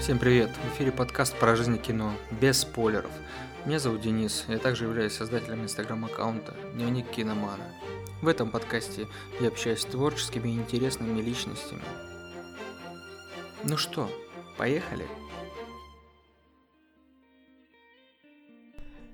Всем привет! В эфире подкаст про жизнь кино, без спойлеров. Меня зовут Денис, я также являюсь создателем инстаграм-аккаунта «Дневник киномана». В этом подкасте я общаюсь с творческими и интересными личностями. Ну что, поехали?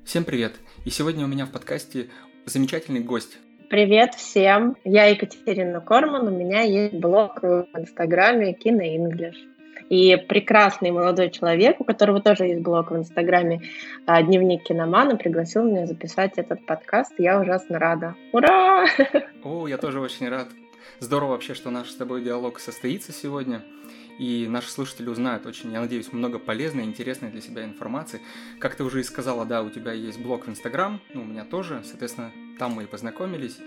Всем привет! И сегодня у меня в подкасте замечательный гость. Привет всем! Я Екатерина Корман, у меня есть блог в Инстаграме Кино English. И прекрасный молодой человек, у которого тоже есть блог в Инстаграме а, «Дневник киномана», пригласил меня записать этот подкаст. Я ужасно рада. Ура! О, я тоже очень рад. Здорово вообще, что наш с тобой диалог состоится сегодня и наши слушатели узнают очень, я надеюсь, много полезной, интересной для себя информации. Как ты уже и сказала, да, у тебя есть блог в Инстаграм, ну, у меня тоже, соответственно, там мы и познакомились.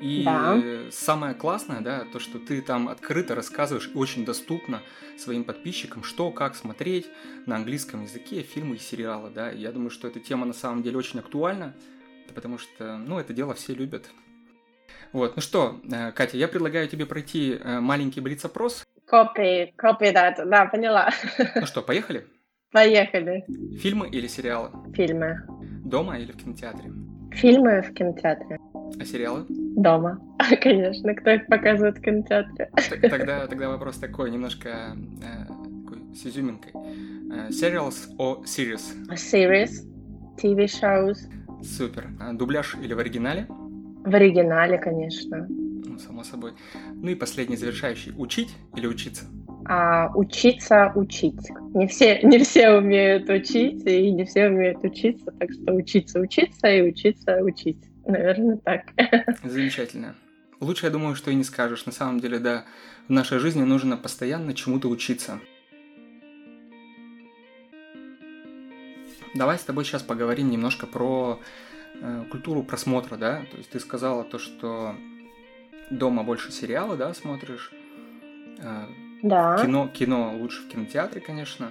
И да. самое классное, да, то, что ты там открыто рассказываешь и очень доступно своим подписчикам, что, как смотреть на английском языке фильмы и сериалы, да. Я думаю, что эта тема на самом деле очень актуальна, потому что, ну, это дело все любят. Вот, ну что, э, Катя, я предлагаю тебе пройти э, маленький блиц-опрос. Copy, copy that, да, поняла. Ну что, поехали? Поехали. Фильмы или сериалы? Фильмы. Дома или в кинотеатре? Фильмы в кинотеатре. А сериалы? Дома. Конечно, кто их показывает в кинотеатре. Тогда, тогда вопрос такой, немножко э, такой, с изюминкой. Э, serials о series? Series, TV shows. Супер. А дубляж или в оригинале? В оригинале, конечно. Ну, само собой. Ну и последний завершающий. Учить или учиться? А, учиться учить. Не все, не все умеют учить, и не все умеют учиться, так что учиться учиться и учиться учить. Наверное, так. Замечательно. Лучше, я думаю, что и не скажешь. На самом деле, да, в нашей жизни нужно постоянно чему-то учиться. Давай с тобой сейчас поговорим немножко про Э, культуру просмотра, да, то есть ты сказала то, что дома больше сериалы, да, смотришь. Э, да. Кино, кино лучше в кинотеатре, конечно.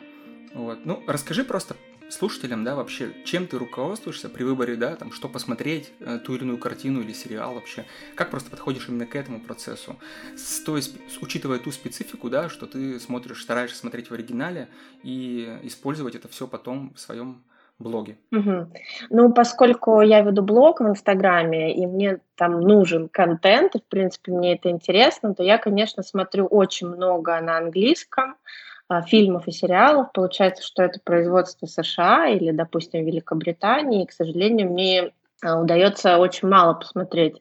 Вот. Ну, расскажи просто слушателям, да, вообще, чем ты руководствуешься при выборе, да, там, что посмотреть, э, ту или иную картину или сериал вообще, как просто подходишь именно к этому процессу, с, то есть, учитывая ту специфику, да, что ты смотришь, стараешься смотреть в оригинале и использовать это все потом в своем блоге? Угу. Ну, поскольку я веду блог в Инстаграме, и мне там нужен контент, и, в принципе, мне это интересно, то я, конечно, смотрю очень много на английском, фильмов и сериалов. Получается, что это производство США или, допустим, Великобритании. И, к сожалению, мне а, удается очень мало посмотреть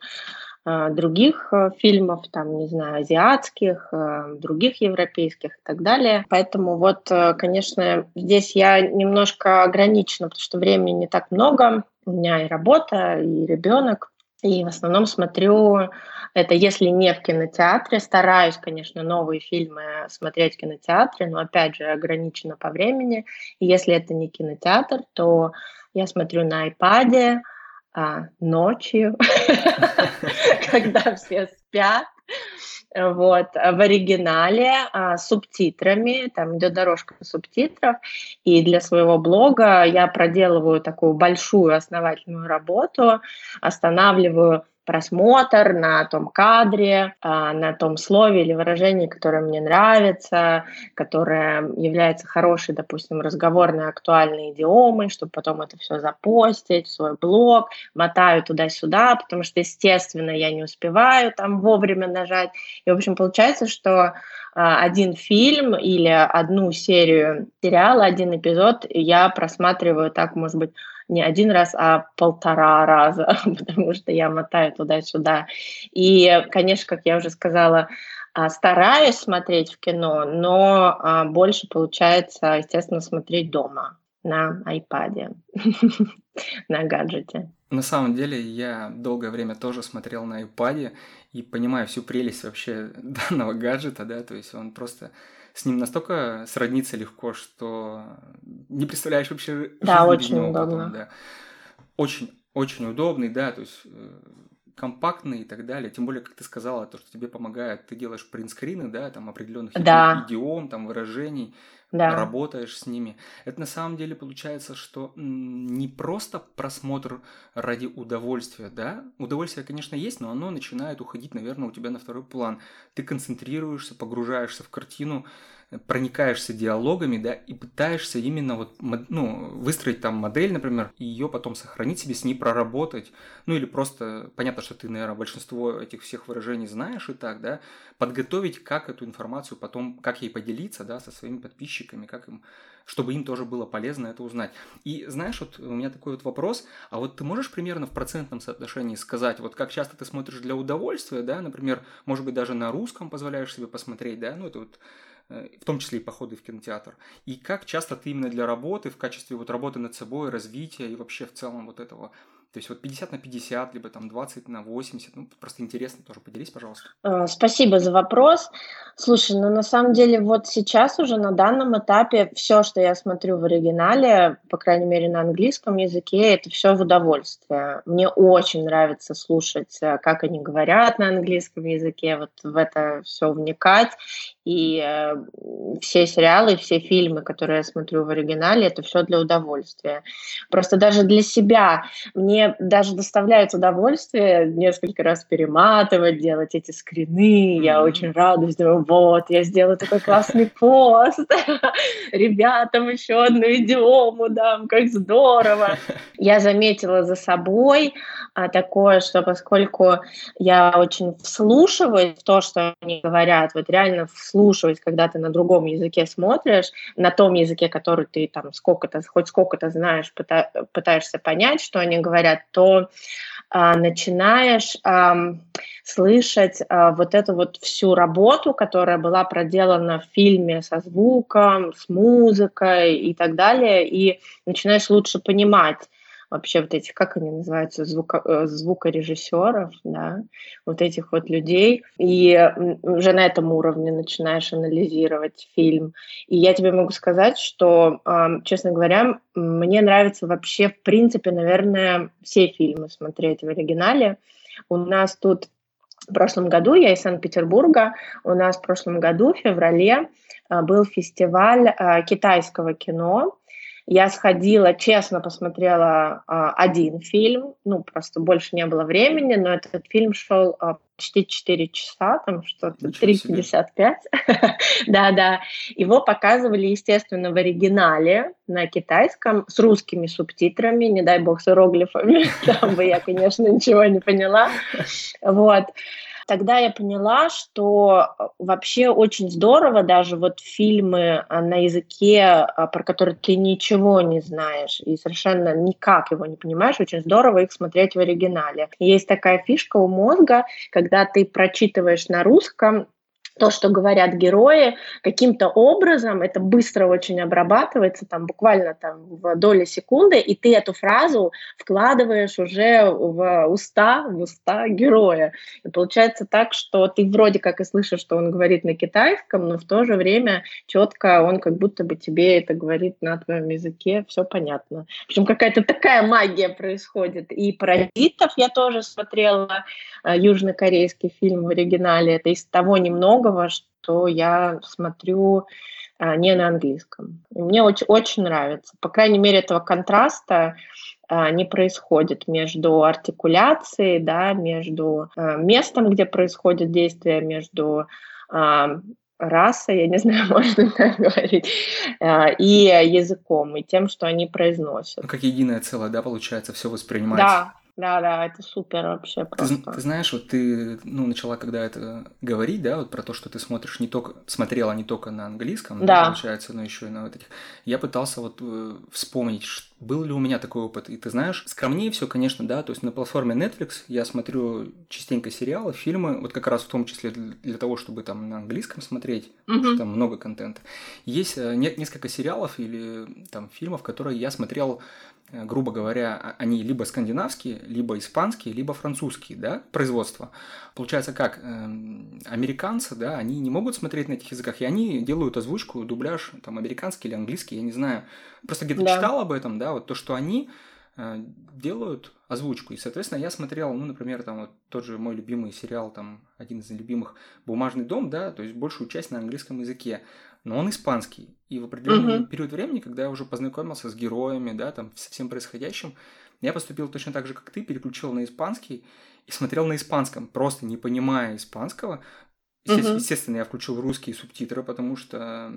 а, других фильмов, там, не знаю, азиатских, других европейских и так далее. Поэтому вот, конечно, здесь я немножко ограничена, потому что времени не так много. У меня и работа, и ребенок. И в основном смотрю это, если не в кинотеатре, стараюсь, конечно, новые фильмы смотреть в кинотеатре, но опять же ограничена по времени. И если это не кинотеатр, то я смотрю на iPad, а, ночью, когда все спят. Вот, в оригинале а, субтитрами, там идет дорожка субтитров, и для своего блога я проделываю такую большую основательную работу, останавливаю просмотр на том кадре, а, на том слове или выражении, которое мне нравится, которое является хорошей, допустим, разговорной актуальной идиомой, чтобы потом это все запостить в свой блог, мотаю туда-сюда, потому что, естественно, я не успеваю там вовремя нажать. И, в общем, получается, что а, один фильм или одну серию сериала, один эпизод я просматриваю так, может быть, не один раз, а полтора раза, потому что я мотаю туда-сюда. И, конечно, как я уже сказала, а, стараюсь смотреть в кино, но а, больше получается, естественно, смотреть дома на iPad, на гаджете. На самом деле я долгое время тоже смотрел на iPad и понимаю всю прелесть вообще данного гаджета, да, то есть он просто с ним настолько сродниться легко, что не представляешь вообще Да, очень удобно. Потом, да. Очень, очень удобный, да, то есть э, компактный и так далее. Тем более, как ты сказала, то, что тебе помогает, ты делаешь принтскрины, да, там определенных да. идиом, там выражений. Да. работаешь с ними. Это на самом деле получается, что не просто просмотр ради удовольствия, да? Удовольствие, конечно, есть, но оно начинает уходить, наверное, у тебя на второй план. Ты концентрируешься, погружаешься в картину, проникаешься диалогами, да, и пытаешься именно вот, ну, выстроить там модель, например, и ее потом сохранить себе, с ней проработать, ну, или просто, понятно, что ты, наверное, большинство этих всех выражений знаешь и так, да, подготовить, как эту информацию потом, как ей поделиться, да, со своими подписчиками, как им, чтобы им тоже было полезно это узнать. И знаешь, вот у меня такой вот вопрос, а вот ты можешь примерно в процентном соотношении сказать, вот как часто ты смотришь для удовольствия, да, например, может быть, даже на русском позволяешь себе посмотреть, да, ну, это вот в том числе и походы в кинотеатр. И как часто ты именно для работы, в качестве вот работы над собой, развития и вообще в целом вот этого то есть вот 50 на 50, либо там 20 на 80. Ну, просто интересно тоже. Поделись, пожалуйста. Э, спасибо за вопрос. Слушай, ну на самом деле вот сейчас уже на данном этапе все, что я смотрю в оригинале, по крайней мере на английском языке, это все в удовольствие. Мне очень нравится слушать, э, как они говорят на английском языке, вот в это все вникать. И э, все сериалы, все фильмы, которые я смотрю в оригинале, это все для удовольствия. Просто даже для себя мне даже доставляет удовольствие несколько раз перематывать, делать эти скрины. Mm-hmm. Я очень радуюсь, думаю, вот, я сделаю такой классный пост. Ребятам еще одну идиому дам, как здорово. Я заметила за собой а, такое, что поскольку я очень вслушиваюсь в то, что они говорят, вот реально вслушиваюсь, когда ты на другом языке смотришь, на том языке, который ты там сколько-то, хоть сколько-то знаешь, пытаешься понять, что они говорят, то а, начинаешь а, слышать а, вот эту вот всю работу, которая была проделана в фильме со звуком, с музыкой и так далее, и начинаешь лучше понимать, вообще вот этих, как они называются, звуко, э, звукорежиссеров, да, вот этих вот людей, и уже на этом уровне начинаешь анализировать фильм. И я тебе могу сказать, что, честно говоря, мне нравится вообще, в принципе, наверное, все фильмы смотреть в оригинале. У нас тут в прошлом году, я из Санкт-Петербурга, у нас в прошлом году, в феврале, а, был фестиваль а, китайского кино, я сходила, честно посмотрела а, один фильм, ну, просто больше не было времени, но этот фильм шел а, почти 4 часа, там что-то 3,55. Да-да. Его показывали, естественно, в оригинале на китайском с русскими субтитрами, не дай бог с иероглифами, там бы я, конечно, ничего не поняла. Вот. Тогда я поняла, что э, вообще очень здорово даже вот фильмы а, на языке, а, про который ты ничего не знаешь и совершенно никак его не понимаешь, очень здорово их смотреть в оригинале. Есть такая фишка у мозга, когда ты прочитываешь на русском то, что говорят герои, каким-то образом это быстро очень обрабатывается, там буквально там в доли секунды, и ты эту фразу вкладываешь уже в уста, в уста героя. И получается так, что ты вроде как и слышишь, что он говорит на китайском, но в то же время четко он как будто бы тебе это говорит на твоем языке, все понятно. Общем, какая-то такая магия происходит. И «Паразитов» я тоже смотрела, э, южнокорейский фильм в оригинале, это из того немного, многого, что я смотрю а, не на английском. И мне очень, очень нравится. По крайней мере, этого контраста а, не происходит между артикуляцией, да, между а, местом, где происходит действие, между расой, я не знаю, можно так говорить, и языком, и тем, что они произносят. Ну, как единое целое, да, получается, все воспринимается. Да, да, да, это супер вообще просто. Ты, ты знаешь, вот ты ну, начала когда это говорить, да, вот про то, что ты смотришь не только, смотрела не только на английском, да. Получается, но еще и на вот этих. Я пытался вот э, вспомнить, был ли у меня такой опыт. И ты знаешь, скромнее все, конечно, да, то есть на платформе Netflix я смотрю частенько сериалы, фильмы, вот как раз в том числе для, того, чтобы там на английском смотреть, угу. потому что там много контента. Есть э, нет, несколько сериалов или там фильмов, которые я смотрел Э, грубо говоря, а, они либо скандинавские, либо испанские, либо французские, да, производства. Получается как, эм, американцы, да, они не могут смотреть на этих языках, и они делают озвучку, дубляж, там, американский или английский, я не знаю. Просто где-то да. читал об этом, да, вот то, что они э, делают озвучку. И, соответственно, я смотрел, ну, например, там вот тот же мой любимый сериал, там, один из любимых «Бумажный дом», да, то есть большую часть на английском языке. но он испанский. И в определенный угу. период времени, когда я уже познакомился с героями, да, там, со всем происходящим, я поступил точно так же, как ты, переключил на испанский и смотрел на испанском, просто не понимая испанского. Естественно, угу. естественно я включил русские субтитры, потому что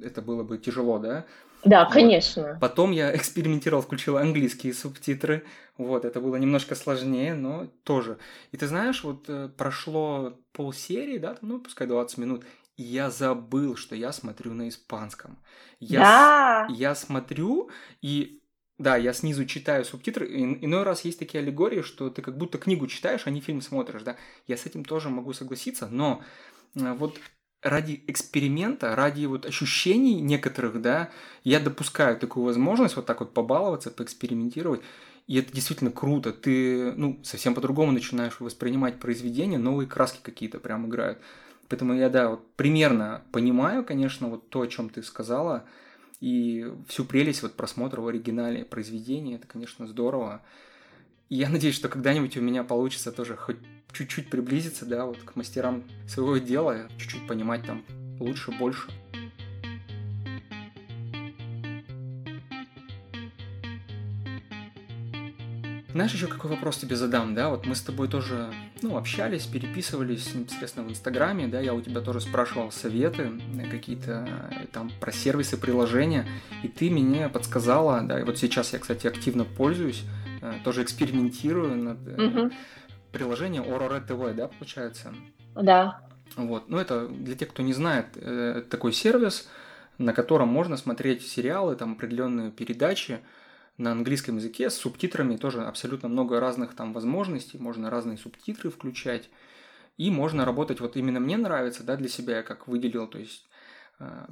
это было бы тяжело, да. Да, вот. конечно. Потом я экспериментировал, включил английские субтитры. Вот, это было немножко сложнее, но тоже. И ты знаешь, вот э, прошло полсерии, да, ну, пускай 20 минут, и я забыл, что я смотрю на испанском. Я, да. с, я смотрю, и да, я снизу читаю субтитры. И, иной раз есть такие аллегории, что ты как будто книгу читаешь, а не фильм смотришь, да. Я с этим тоже могу согласиться, но э, вот ради эксперимента, ради вот ощущений некоторых, да, я допускаю такую возможность вот так вот побаловаться, поэкспериментировать. И это действительно круто. Ты, ну, совсем по-другому начинаешь воспринимать произведение, новые краски какие-то прям играют. Поэтому я, да, вот примерно понимаю, конечно, вот то, о чем ты сказала, и всю прелесть вот просмотра в оригинале произведения, это, конечно, здорово. И я надеюсь, что когда-нибудь у меня получится тоже хоть чуть-чуть приблизиться, да, вот к мастерам своего дела, чуть-чуть понимать там лучше, больше. Знаешь, еще какой вопрос тебе задам, да? Вот мы с тобой тоже, ну, общались, переписывались непосредственно в Инстаграме, да, я у тебя тоже спрашивал советы э, какие-то э, там про сервисы, приложения, и ты мне подсказала, да, и вот сейчас я, кстати, активно пользуюсь, тоже экспериментирую над угу приложение Aurora TV, да, получается? Да. Вот. Ну, это для тех, кто не знает, э, такой сервис, на котором можно смотреть сериалы, там определенные передачи на английском языке с субтитрами, тоже абсолютно много разных там возможностей, можно разные субтитры включать, и можно работать, вот именно мне нравится, да, для себя я как выделил, то есть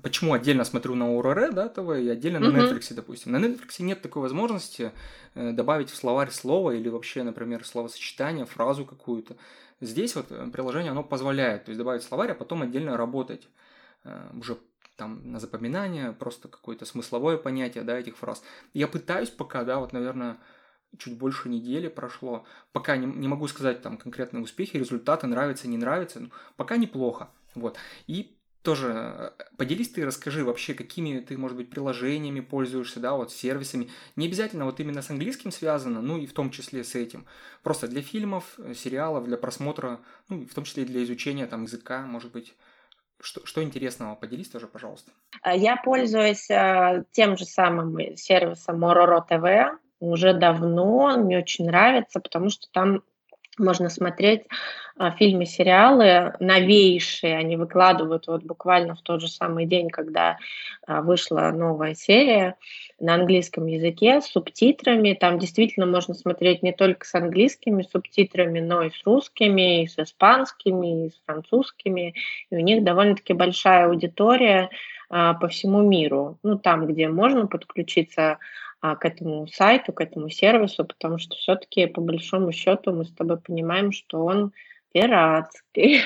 почему отдельно смотрю на ОРР, да, ТВ, и отдельно uh-huh. на Netflix, допустим. На Netflix нет такой возможности э, добавить в словарь слово или вообще, например, словосочетание, фразу какую-то. Здесь вот э, приложение, оно позволяет, то есть добавить словарь, а потом отдельно работать э, уже там на запоминание, просто какое-то смысловое понятие, да, этих фраз. Я пытаюсь пока, да, вот, наверное, чуть больше недели прошло, пока не, не могу сказать там конкретные успехи, результаты, нравится, не нравится, но пока неплохо, вот. И тоже э, поделись ты, расскажи вообще, какими ты, может быть, приложениями пользуешься, да, вот сервисами. Не обязательно вот именно с английским связано, ну и в том числе с этим. Просто для фильмов, э, сериалов, для просмотра, ну, в том числе и для изучения там языка, может быть. Что, что интересного? Поделись тоже, пожалуйста. А, я пользуюсь э, тем же самым сервисом Mororo TV уже давно. Мне очень нравится, потому что там можно смотреть а, фильмы, сериалы новейшие, они выкладывают вот буквально в тот же самый день, когда а, вышла новая серия на английском языке с субтитрами. Там действительно можно смотреть не только с английскими субтитрами, но и с русскими, и с испанскими, и с французскими. И у них довольно-таки большая аудитория а, по всему миру. Ну, там, где можно подключиться к этому сайту, к этому сервису, потому что все-таки по большому счету мы с тобой понимаем, что он пиратский.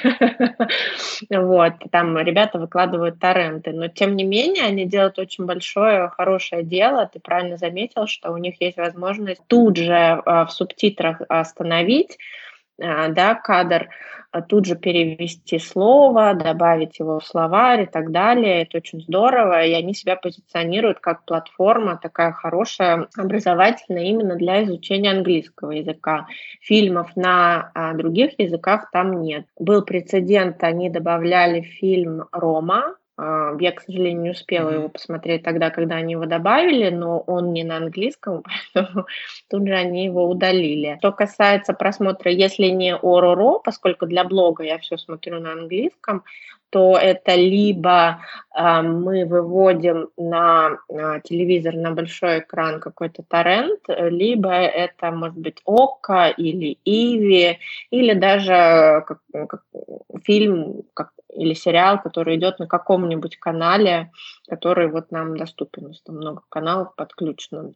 вот, там ребята выкладывают торренты, но тем не менее они делают очень большое, хорошее дело. Ты правильно заметил, что у них есть возможность тут же а, в субтитрах остановить а, да, кадр, а, тут же перевести слово, добавить его в словарь и так далее. Это очень здорово, и они себя позиционируют как платформа такая хорошая, образовательная именно для изучения английского языка. Фильмов на а, других языках там нет. Был прецедент, они добавляли фильм «Рома», а, я, к сожалению, не успела его посмотреть тогда, когда они его добавили, но он не на английском, поэтому тут же они его удалили. Что касается просмотра, если не ОРОРО, поскольку для блога я все смотрю на английском, то это либо э, мы выводим на э, телевизор на большой экран какой-то торрент, либо это может быть ОККО или Иви, или даже как, как, фильм как, или сериал, который идет на каком-нибудь канале, который вот нам доступен. У нас там много каналов подключено.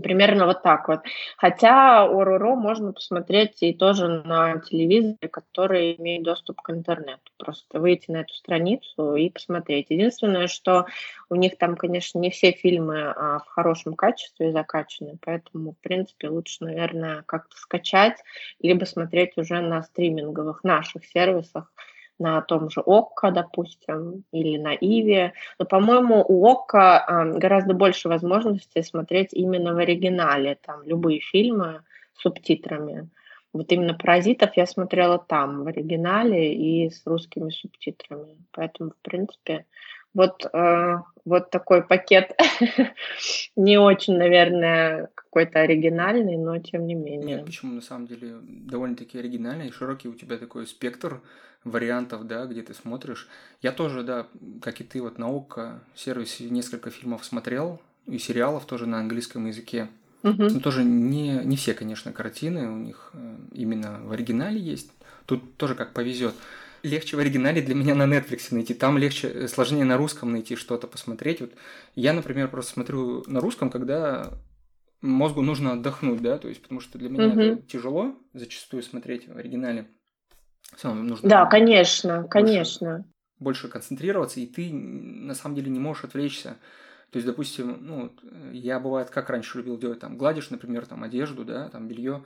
Примерно вот так вот. Хотя ОРОРО можно посмотреть и тоже на телевизоре, который имеет доступ к интернету. Просто выйти на эту страницу и посмотреть. Единственное, что у них там, конечно, не все фильмы а, в хорошем качестве закачаны, поэтому, в принципе, лучше, наверное, как-то скачать, либо смотреть уже на стриминговых наших сервисах, на том же ОККО, допустим, или на Иви. Но, по-моему, у ОККО гораздо больше возможностей смотреть именно в оригинале, там любые фильмы с субтитрами. Вот именно «Паразитов» я смотрела там, в оригинале и с русскими субтитрами. Поэтому, в принципе, вот, э, вот такой пакет не очень, наверное, какой-то оригинальный, но тем не менее. Нет, почему на самом деле довольно-таки оригинальный, широкий у тебя такой спектр вариантов, да, где ты смотришь. Я тоже, да, как и ты, вот на ОККО сервисе несколько фильмов смотрел, и сериалов тоже на английском языке. Угу. Ну, тоже не, не все, конечно, картины у них э, именно в оригинале есть. Тут тоже как повезет. Легче в оригинале для меня на Netflix найти. Там легче, э, сложнее на русском найти что-то посмотреть. Вот я, например, просто смотрю на русском, когда мозгу нужно отдохнуть, да, то есть потому что для меня угу. это тяжело зачастую смотреть в оригинале. Все, нужно да, конечно, конечно. Больше концентрироваться, и ты на самом деле не можешь отвлечься. То есть, допустим, ну, я бывает, как раньше любил делать, там, гладишь, например, там, одежду, да, там, белье,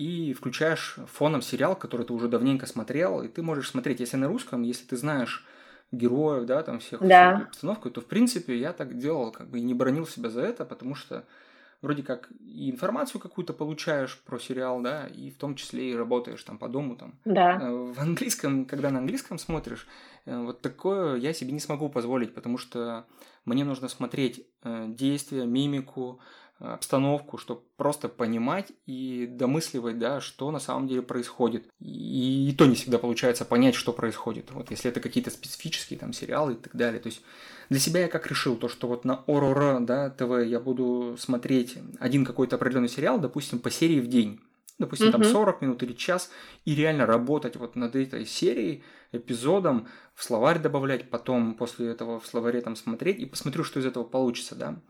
и включаешь фоном сериал, который ты уже давненько смотрел, и ты можешь смотреть, если на русском, если ты знаешь героев, да, там, всех, да. всю обстановку, то, в принципе, я так делал, как бы, и не бронил себя за это, потому что вроде как и информацию какую-то получаешь про сериал, да, и в том числе и работаешь там по дому там. Да. Э, в английском, когда на английском смотришь, э, вот такое я себе не смогу позволить, потому что мне нужно смотреть э, действия, мимику, обстановку, чтобы просто понимать и домысливать, да, что на самом деле происходит. И, и то не всегда получается понять, что происходит. Вот если это какие-то специфические там сериалы и так далее. То есть для себя я как решил, то, что вот на ОРОР, да, ТВ я буду смотреть один какой-то определенный сериал, допустим, по серии в день. Допустим, uh-huh. там 40 минут или час, и реально работать вот над этой серией, эпизодом, в словарь добавлять, потом после этого в словаре там смотреть, и посмотрю, что из этого получится, да.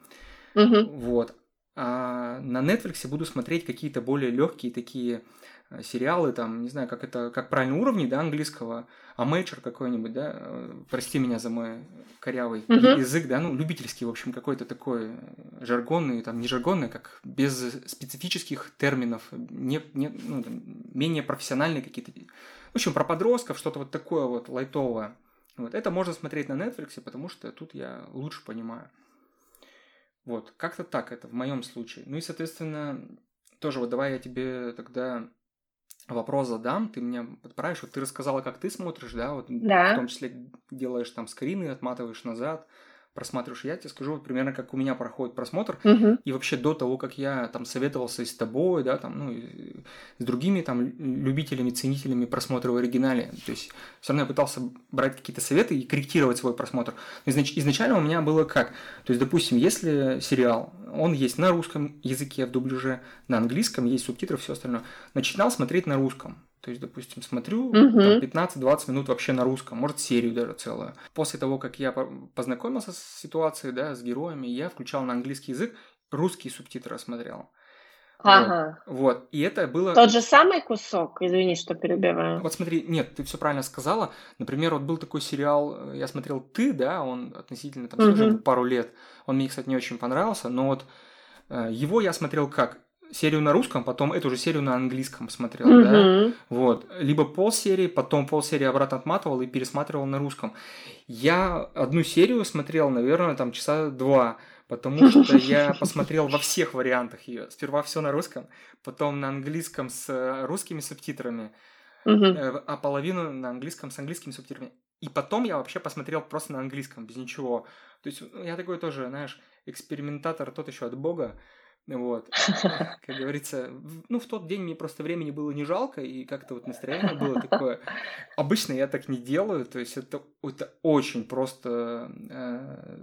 Uh-huh. Вот. А на Netflix буду смотреть какие-то более легкие такие э, сериалы, там, не знаю, как это, как правильно уровни, да, английского, а major какой-нибудь, да, э, прости меня за мой корявый uh-huh. язык, да, ну, любительский, в общем, какой-то такой э, жаргонный, там, не жаргонный, как без специфических терминов, не, не, ну, там, менее профессиональные какие-то, в общем, про подростков, что-то вот такое вот лайтовое. Вот, это можно смотреть на Netflix, потому что тут я лучше понимаю. Вот, как-то так это в моем случае. Ну и, соответственно, тоже вот давай я тебе тогда вопрос задам, ты меня подправишь. Вот ты рассказала, как ты смотришь, да, вот да. в том числе делаешь там скрины, отматываешь назад просматриваешь. Я тебе скажу примерно, как у меня проходит просмотр. Угу. И вообще до того, как я там советовался и с тобой, да, там, ну, и с другими там любителями, ценителями просмотра в оригинале. То есть все равно я пытался брать какие-то советы и корректировать свой просмотр. Изнач- изначально у меня было как? То есть, допустим, если сериал, он есть на русском языке в дубляже, на английском есть субтитры, все остальное. Начинал смотреть на русском. То есть, допустим, смотрю угу. 15-20 минут вообще на русском, может, серию даже целую. После того, как я познакомился с ситуацией, да, с героями, я включал на английский язык, русские субтитры смотрел. Ага. Вот. вот. И это было... Тот же самый кусок, извини, что перебиваю. Вот смотри, нет, ты все правильно сказала. Например, вот был такой сериал, я смотрел «Ты», да, он относительно там угу. пару лет. Он мне, кстати, не очень понравился, но вот э, его я смотрел как? Серию на русском, потом эту же серию на английском смотрел, mm-hmm. да, вот, либо полсерии, потом полсерии обратно отматывал и пересматривал на русском. Я одну серию смотрел, наверное, там часа два, потому что я посмотрел во всех вариантах ее. Сперва все на русском, потом на английском с русскими субтитрами, mm-hmm. а половину на английском с английскими субтитрами. И потом я вообще посмотрел просто на английском, без ничего. То есть я такой тоже, знаешь, экспериментатор тот еще от бога. Вот. Как говорится, ну, в тот день мне просто времени было не жалко, и как-то вот настроение было такое. Обычно я так не делаю, то есть это, это очень просто, э,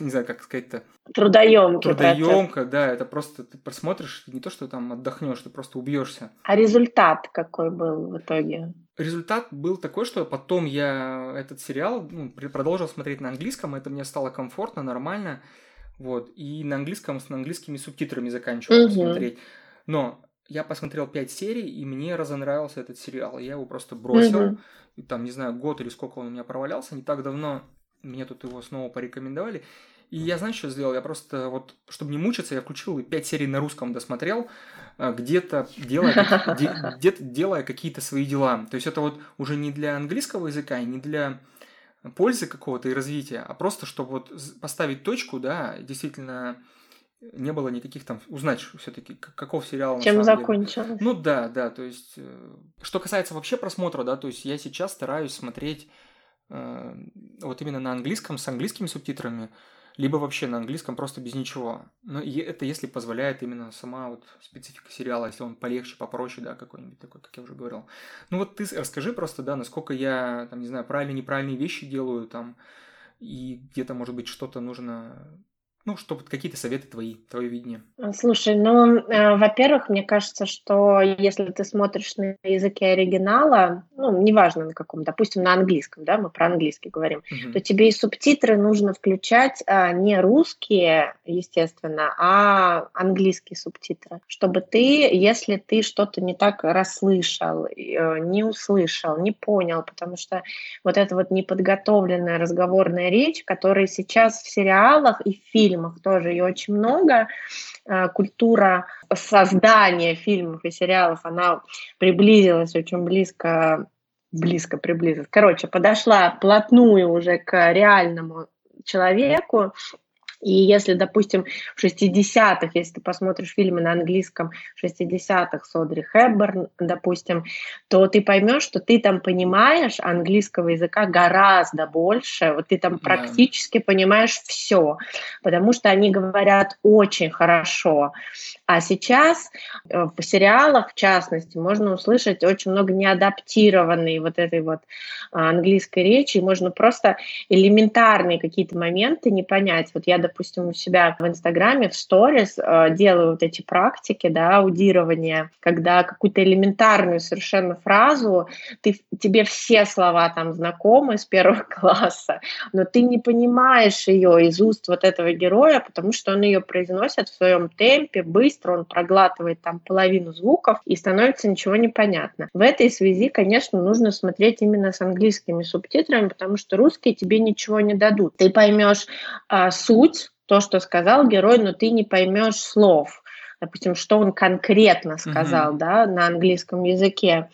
не знаю, как сказать-то... Трудоемко. Трудоемко, да, это просто ты просмотришь, не то, что там отдохнешь, ты просто убьешься. А результат какой был в итоге? Результат был такой, что потом я этот сериал ну, продолжил смотреть на английском, это мне стало комфортно, нормально. Вот. И на английском с английскими субтитрами заканчивал угу. смотреть. Но я посмотрел пять серий, и мне разонравился этот сериал. Я его просто бросил. Угу. И, там, не знаю, год или сколько он у меня провалялся. Не так давно мне тут его снова порекомендовали. И я, знаешь, что сделал? Я просто вот, чтобы не мучиться, я включил и 5 серий на русском досмотрел, а, где-то делая, где-то делая какие-то свои дела. То есть это вот уже не для английского языка и не для пользы какого-то и развития, а просто чтобы вот поставить точку, да, действительно не было никаких там узнать все-таки каков сериал. Чем закончилось. Ну да, да, то есть э, что касается вообще просмотра, да, то есть я сейчас стараюсь смотреть э, вот именно на английском с английскими субтитрами, либо вообще на английском просто без ничего. Но это если позволяет именно сама вот специфика сериала, если он полегче, попроще, да, какой-нибудь такой, как я уже говорил. Ну вот ты расскажи просто, да, насколько я, там, не знаю, правильные, неправильные вещи делаю, там, и где-то, может быть, что-то нужно ну, чтобы какие-то советы твои, твое видение. Слушай, ну, э, во-первых, мне кажется, что если ты смотришь на языке оригинала, ну, неважно на каком, допустим, на английском, да, мы про английский говорим, угу. то тебе и субтитры нужно включать а, не русские, естественно, а английские субтитры, чтобы ты, если ты что-то не так расслышал, э, не услышал, не понял, потому что вот эта вот неподготовленная разговорная речь, которая сейчас в сериалах и в фильмах фильмах тоже и очень много. Э, культура создания фильмов и сериалов, она приблизилась очень близко, близко приблизилась. Короче, подошла плотную уже к реальному человеку, и если, допустим, в 60-х, если ты посмотришь фильмы на английском 60-х с Одри Хепберн, допустим, то ты поймешь, что ты там понимаешь английского языка гораздо больше, вот ты там да. практически понимаешь все, потому что они говорят очень хорошо. А сейчас э, в сериалах, в частности, можно услышать очень много неадаптированной вот этой вот а, английской речи, можно просто элементарные какие-то моменты не понять. Вот я, допустим, у себя в Инстаграме, в сторис э, делаю вот эти практики, да, аудирования, когда какую-то элементарную совершенно фразу, ты, тебе все слова там знакомы с первого класса, но ты не понимаешь ее из уст вот этого героя, потому что он ее произносит в своем темпе, быстро, он проглатывает там половину звуков, и становится ничего не понятно. В этой связи, конечно, нужно смотреть именно с английскими субтитрами, потому что русские тебе ничего не дадут. Ты поймешь а, суть, то, что сказал герой, но ты не поймешь слов. Допустим, что он конкретно сказал, mm-hmm. да, на английском языке.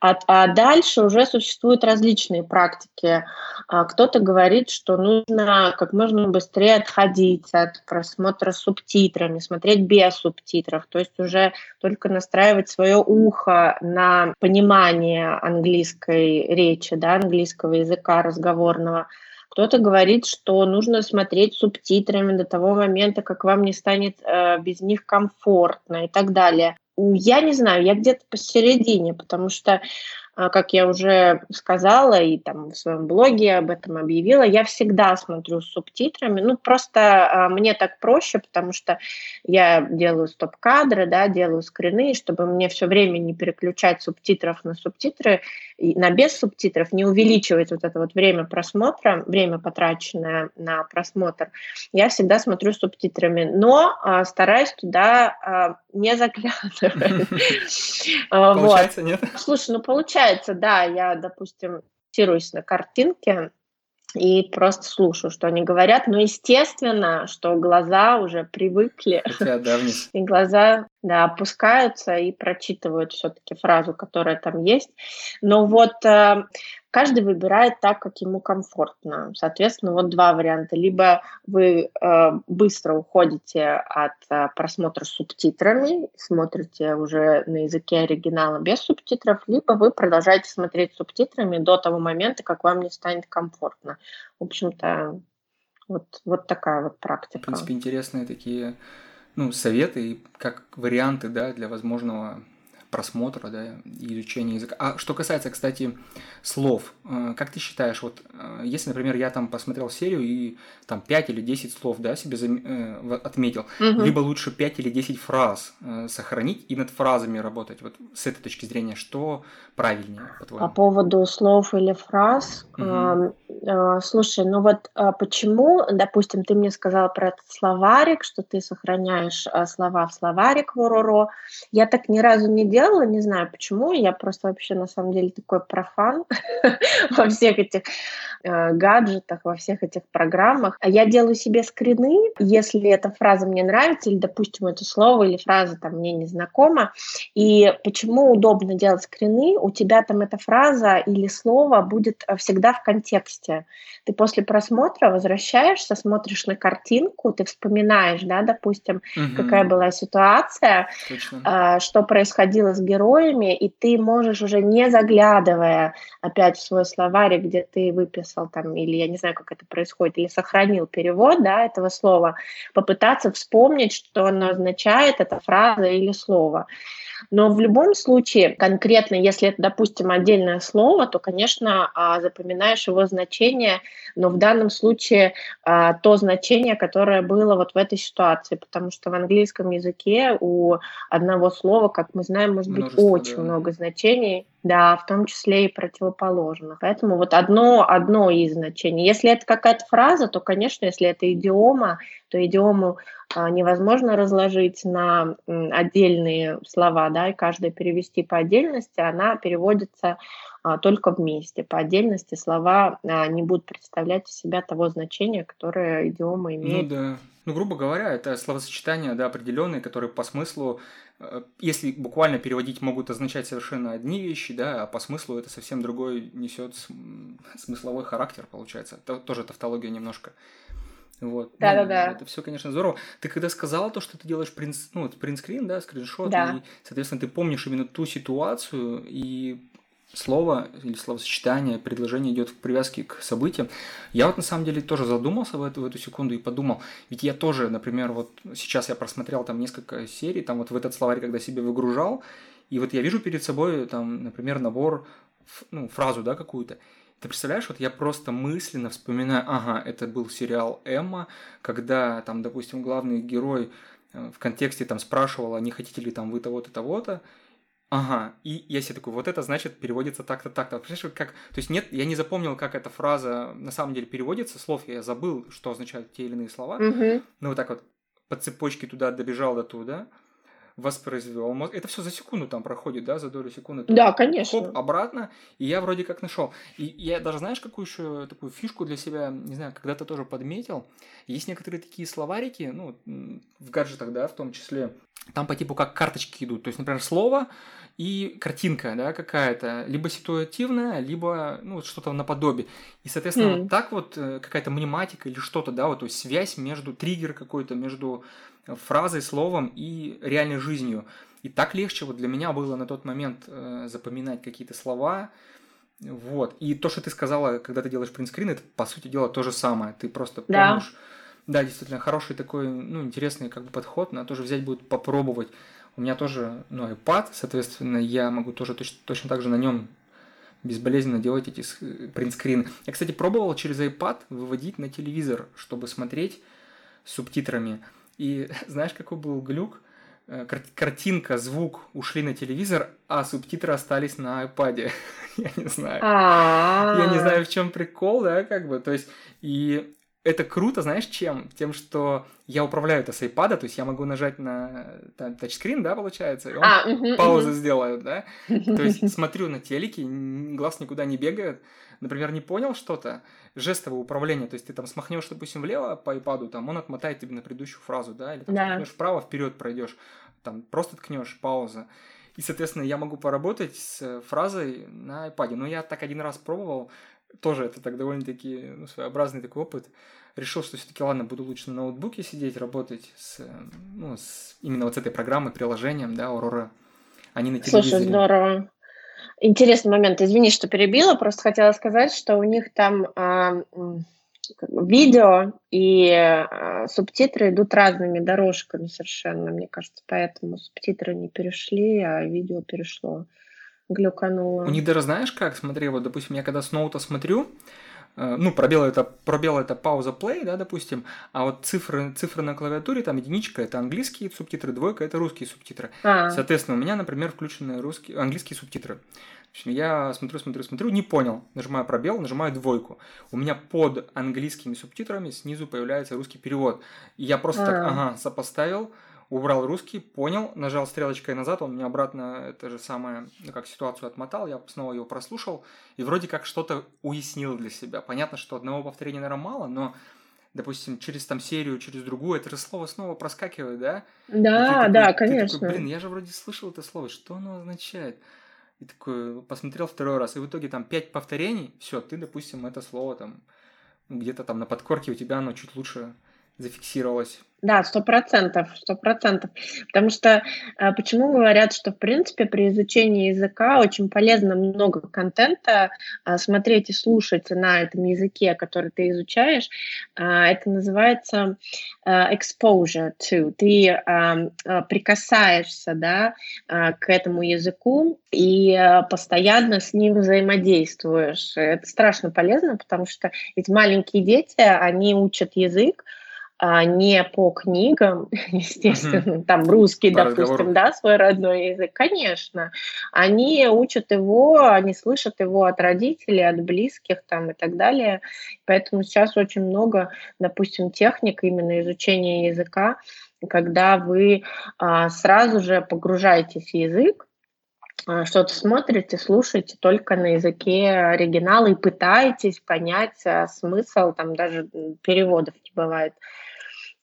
А, а дальше уже существуют различные практики. А, кто-то говорит, что нужно как можно быстрее отходить от просмотра с субтитрами, смотреть без субтитров, то есть уже только настраивать свое ухо на понимание английской речи, да, английского языка разговорного. Кто-то говорит, что нужно смотреть субтитрами до того момента, как вам не станет э, без них комфортно и так далее. Я не знаю, я где-то посередине, потому что как я уже сказала и там в своем блоге об этом объявила, я всегда смотрю с субтитрами. Ну, просто а, мне так проще, потому что я делаю стоп-кадры, да, делаю скрины, чтобы мне все время не переключать субтитров на субтитры, на без субтитров, не увеличивать вот это вот время просмотра, время, потраченное на просмотр, я всегда смотрю с субтитрами, но а, стараюсь туда а, не заглядывать. Получается, нет? Слушай, ну получается получается, да, я, допустим, фиксируюсь на картинке и просто слушаю, что они говорят. Но естественно, что глаза уже привыкли. И глаза да, опускаются и прочитывают все-таки фразу, которая там есть. Но вот э, каждый выбирает так, как ему комфортно. Соответственно, вот два варианта. Либо вы э, быстро уходите от э, просмотра с субтитрами, смотрите уже на языке оригинала без субтитров, либо вы продолжаете смотреть субтитрами до того момента, как вам не станет комфортно. В общем-то, вот, вот такая вот практика. В принципе, интересные такие ну, советы, как варианты да, для возможного просмотра, да, изучения языка. А что касается, кстати, слов, э, как ты считаешь, вот э, если, например, я там посмотрел серию и там 5 или 10 слов, да, себе. Э, отметил, угу. либо лучше 5 или 10 фраз сохранить и над фразами работать, вот с этой точки зрения, что правильнее, по-твоему? По поводу слов или фраз, угу. слушай, ну вот почему, допустим, ты мне сказала про этот словарик, что ты сохраняешь слова в словарик в ОРОРО, я так ни разу не делала, делала, не знаю почему. Я просто вообще на самом деле такой профан во всех этих э, гаджетах, во всех этих программах. А я делаю себе скрины, если эта фраза мне нравится, или, допустим, это слово или фраза там мне не знакома. И почему удобно делать скрины? У тебя там эта фраза или слово будет э, всегда в контексте. Ты после просмотра возвращаешься, смотришь на картинку, ты вспоминаешь, да, допустим, угу. какая была ситуация, э, что происходило с героями, и ты можешь уже не заглядывая опять в свой словарик, где ты выписал там, или я не знаю, как это происходит, или сохранил перевод, да, этого слова, попытаться вспомнить, что оно означает, эта фраза или слово. Но в любом случае, конкретно, если это, допустим, отдельное слово, то, конечно, а, запоминаешь его значение, но в данном случае а, то значение, которое было вот в этой ситуации, потому что в английском языке у одного слова, как мы знаем, может быть очень да. много значений, да, в том числе и противоположных. Поэтому вот одно, одно из значений. Если это какая-то фраза, то, конечно, если это идиома, то идиому а, невозможно разложить на отдельные слова, да, и каждое перевести по отдельности, она переводится а, только вместе. По отдельности слова а, не будут представлять из себя того значения, которое идиома ну имеет. Ну да. Ну, грубо говоря, это словосочетания, да, определенные, которые по смыслу, если буквально переводить, могут означать совершенно одни вещи, да, а по смыслу это совсем другой несет смысловой характер, получается. Это тоже тавтология немножко. Вот. Да, ну, да, да. Это все, конечно, здорово. Ты когда сказала то, что ты делаешь принт, ну, принтскрин, да, скриншот, да. и, соответственно, ты помнишь именно ту ситуацию, и слово или словосочетание, предложение идет в привязке к событиям. Я вот на самом деле тоже задумался в эту, в эту секунду и подумал, ведь я тоже, например, вот сейчас я просмотрел там несколько серий, там вот в этот словарь, когда себе выгружал, и вот я вижу перед собой там, например, набор, ну, фразу, да, какую-то, ты представляешь, вот я просто мысленно вспоминаю, ага, это был сериал «Эмма», когда там, допустим, главный герой э, в контексте там спрашивал, а не хотите ли там вы того-то, того-то, Ага, и я себе такой, вот это значит переводится так-то, так-то. Понимаешь, как... То есть нет, я не запомнил, как эта фраза на самом деле переводится, слов я забыл, что означают те или иные слова. Угу. Ну вот так вот по цепочке туда добежал до туда воспроизвел мозг. Это все за секунду там проходит, да, за долю секунды. Да, конечно. Хоп, обратно, и я вроде как нашел. И я даже, знаешь, какую еще такую фишку для себя, не знаю, когда-то тоже подметил. Есть некоторые такие словарики, ну, в гаджетах, да, в том числе, там по типу как карточки идут. То есть, например, слово и картинка, да, какая-то, либо ситуативная, либо, ну, что-то наподобие. И, соответственно, mm. вот так вот э, какая-то мнематика или что-то, да, вот, то есть связь между, триггер какой-то между фразой, словом и реальной жизнью. И так легче вот для меня было на тот момент э, запоминать какие-то слова. Вот. И то, что ты сказала, когда ты делаешь принтскрин, это, по сути дела, то же самое. Ты просто да. помнишь... Да, действительно, хороший такой, ну, интересный как бы подход. Надо тоже взять будет попробовать. У меня тоже, ну, iPad, соответственно, я могу тоже точно, точно так же на нем безболезненно делать эти принтскрины. Я, кстати, пробовал через iPad выводить на телевизор, чтобы смотреть с субтитрами. И знаешь, какой был глюк? Э, картинка, звук ушли на телевизор, а субтитры остались на iPad. Я не знаю. Я не знаю, в чем прикол, да, как бы. То есть, и это круто, знаешь, чем? Тем, что я управляю это с iPad, то есть я могу нажать на там, тачскрин, да, получается, и он а, угу, паузу угу. сделает, да? То есть смотрю на телеке, глаз никуда не бегает. Например, не понял что-то, жестовое управление, то есть ты там смахнешь, допустим, влево по iPad, там он отмотает тебе на предыдущую фразу, да, или там да. смахнешь вправо, вперед пройдешь, там просто ткнешь, пауза. И, соответственно, я могу поработать с фразой на iPad. Но я так один раз пробовал, тоже это так довольно-таки ну, своеобразный такой опыт. Решил, что все-таки, ладно, буду лучше на ноутбуке сидеть, работать с, ну, с, именно вот с этой программой, приложением, да, Aurora, а не на телевизоре. Слушай, здорово. Интересный момент. Извини, что перебила. Просто хотела сказать, что у них там а, видео и а, субтитры идут разными дорожками совершенно. Мне кажется, поэтому субтитры не перешли, а видео перешло глюкануло. У них даже знаешь как? Смотри, вот, допустим, я когда с ноута смотрю, э, ну, пробел это, пробел это пауза play, да, допустим, а вот цифры, цифры на клавиатуре, там единичка это английские субтитры, двойка это русские субтитры. А. Соответственно, у меня, например, включены русские, английские субтитры. Общем, я смотрю, смотрю, смотрю, не понял. Нажимаю пробел, нажимаю двойку. У меня под английскими субтитрами снизу появляется русский перевод. И я просто а. так, ага, сопоставил, убрал русский, понял, нажал стрелочкой назад, он мне обратно это же самое, ну, как ситуацию отмотал, я снова его прослушал, и вроде как что-то уяснил для себя. Понятно, что одного повторения, наверное, мало, но допустим, через там серию, через другую, это же слово снова проскакивает, да? Да, такой, да, конечно. Такой, Блин, я же вроде слышал это слово, что оно означает? И такой посмотрел второй раз, и в итоге там пять повторений, все, ты, допустим, это слово там где-то там на подкорке у тебя оно чуть лучше зафиксировалось. Да, сто процентов, сто процентов. Потому что э, почему говорят, что в принципе при изучении языка очень полезно много контента э, смотреть и слушать на этом языке, который ты изучаешь. Э, это называется exposure to. Ты прикасаешься, да, к этому языку и постоянно с ним взаимодействуешь. Это страшно полезно, потому что ведь маленькие дети, они учат язык, а не по книгам, естественно, mm-hmm. там русский, по допустим, разговору. да, свой родной язык, конечно, они учат его, они слышат его от родителей, от близких там и так далее, поэтому сейчас очень много, допустим, техник именно изучения языка, когда вы а, сразу же погружаетесь в язык, а, что-то смотрите, слушаете только на языке оригинала и пытаетесь понять а, смысл, там даже переводов не бывает.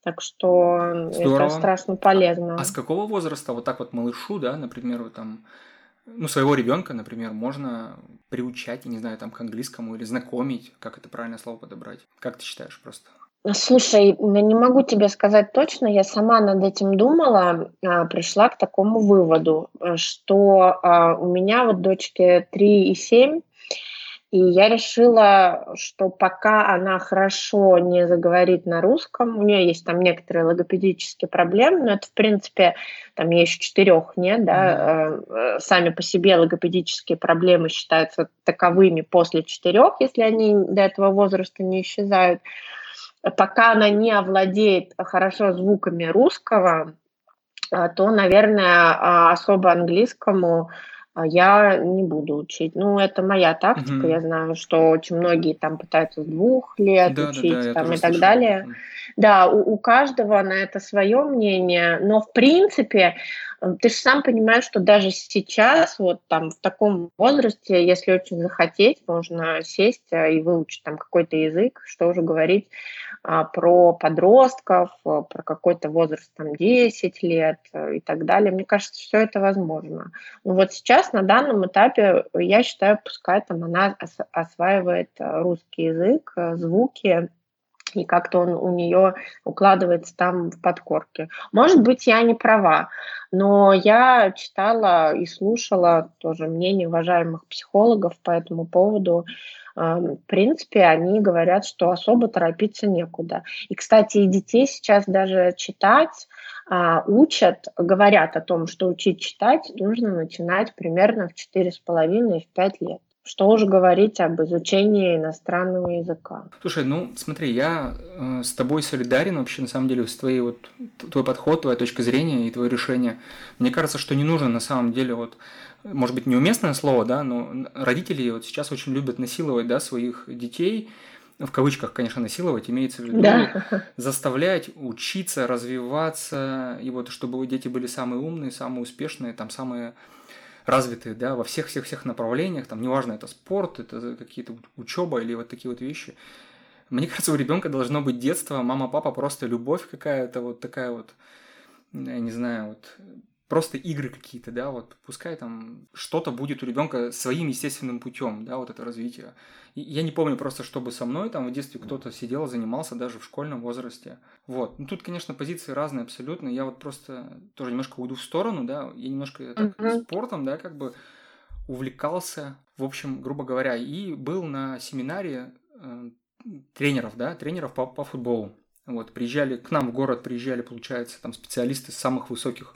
Так что Здорово. это страшно полезно. А с какого возраста вот так вот малышу, да, например, там, ну, своего ребенка, например, можно приучать, я не знаю, там, к английскому или знакомить, как это правильное слово подобрать? Как ты считаешь просто? Слушай, не могу тебе сказать точно, я сама над этим думала, а, пришла к такому выводу, что а, у меня вот дочке 3 и 7, и я решила, что пока она хорошо не заговорит на русском, у нее есть там некоторые логопедические проблемы, но это, в принципе, там еще четырех нет, да, mm-hmm. сами по себе логопедические проблемы считаются таковыми после четырех, если они до этого возраста не исчезают. Пока она не овладеет хорошо звуками русского, э, то, наверное, особо английскому я не буду учить. Ну, это моя тактика. Угу. Я знаю, что очень многие там пытаются с двух лет да, учить да, да, там, и так далее. Да, у, у каждого на это свое мнение, но в принципе э, ты же сам понимаешь, что даже сейчас, вот там в таком возрасте, если очень захотеть, можно сесть э, и выучить там какой-то язык, что уже говорить а, про подростков, а, про какой-то возраст там 10 лет э, и так далее. Мне кажется, все это возможно. Но вот сейчас на данном этапе я считаю, пускай там она осваивает э, русский язык, э, звуки, и как-то он у нее укладывается там в подкорке. Может быть, я не права, но я читала и слушала тоже мнение уважаемых психологов по этому поводу, в принципе, они говорят, что особо торопиться некуда. И, кстати, и детей сейчас даже читать а, учат, говорят о том, что учить читать нужно начинать примерно в 4,5 в 5 лет. Что уже говорить об изучении иностранного языка? Слушай, ну смотри, я э, с тобой солидарен вообще на самом деле с твоей вот твой подход, твоя точка зрения и твое решение. Мне кажется, что не нужно на самом деле вот может быть, неуместное слово, да, но родители вот сейчас очень любят насиловать, да, своих детей, в кавычках, конечно, насиловать, имеется в виду, да. заставлять учиться, развиваться, и вот чтобы дети были самые умные, самые успешные, там, самые развитые, да, во всех-всех-всех направлениях, там, неважно, это спорт, это какие-то учеба или вот такие вот вещи. Мне кажется, у ребенка должно быть детство, мама, папа, просто любовь какая-то, вот такая вот, я не знаю, вот просто игры какие-то, да, вот пускай там что-то будет у ребенка своим естественным путем, да, вот это развитие. И я не помню просто, чтобы со мной там в детстве кто-то сидел, занимался даже в школьном возрасте. Вот. Ну тут, конечно, позиции разные абсолютно. Я вот просто тоже немножко уйду в сторону, да, я немножко так, uh-huh. спортом, да, как бы увлекался, в общем, грубо говоря, и был на семинаре э, тренеров, да, тренеров по, по футболу. Вот, приезжали к нам в город, приезжали, получается, там специалисты с самых высоких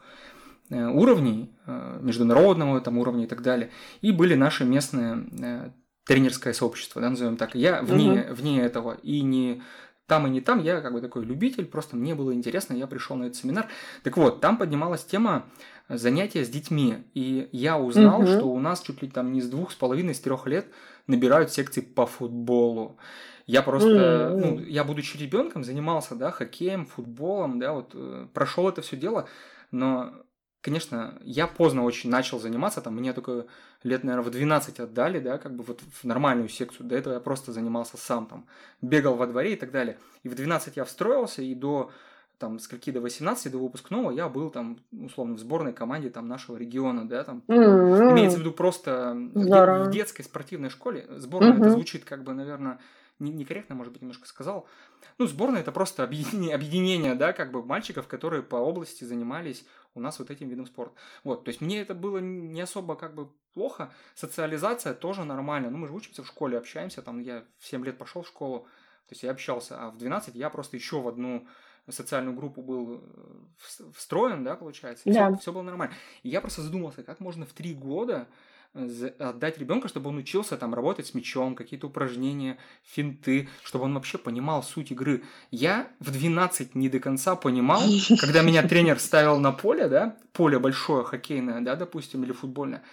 уровней, э, международного там уровня и так далее, и были наши местные э, тренерское сообщество, да, назовем так. Я вне, угу. вне этого и не там и не там, я как бы такой любитель, просто мне было интересно, я пришел на этот семинар. Так вот, там поднималась тема занятия с детьми. И я узнал, угу. что у нас чуть ли там не с двух с половиной, с трех лет набирают секции по футболу. Я просто, mm-hmm. ну, я будучи ребенком занимался, да, хоккеем, футболом, да, вот э, прошел это все дело, но, конечно, я поздно очень начал заниматься, там, мне только лет, наверное, в 12 отдали, да, как бы вот в нормальную секцию, до этого я просто занимался сам, там, бегал во дворе и так далее. И в 12 я встроился, и до там, скольки до 18, до выпускного я был там, условно, в сборной команде там нашего региона, да, там, mm-hmm. имеется в виду просто в, в детской спортивной школе. Сборная mm-hmm. это звучит как бы, наверное, не, некорректно, может быть, немножко сказал. Ну, сборная это просто объединение, объединение, да, как бы мальчиков, которые по области занимались у нас вот этим видом спорта. Вот, то есть мне это было не особо как бы плохо. Социализация тоже нормально. Ну, мы же учимся в школе, общаемся, там я в 7 лет пошел в школу, то есть я общался, а в 12 я просто еще в одну социальную группу был э, встроен, да, получается, да. Все, все было нормально. И я просто задумался, как можно в три года отдать ребенка, чтобы он учился там работать с мячом, какие-то упражнения, финты, чтобы он вообще понимал суть игры. Я в 12 не до конца понимал, когда меня тренер ставил на поле, да, поле большое, хоккейное, да, допустим, или футбольное,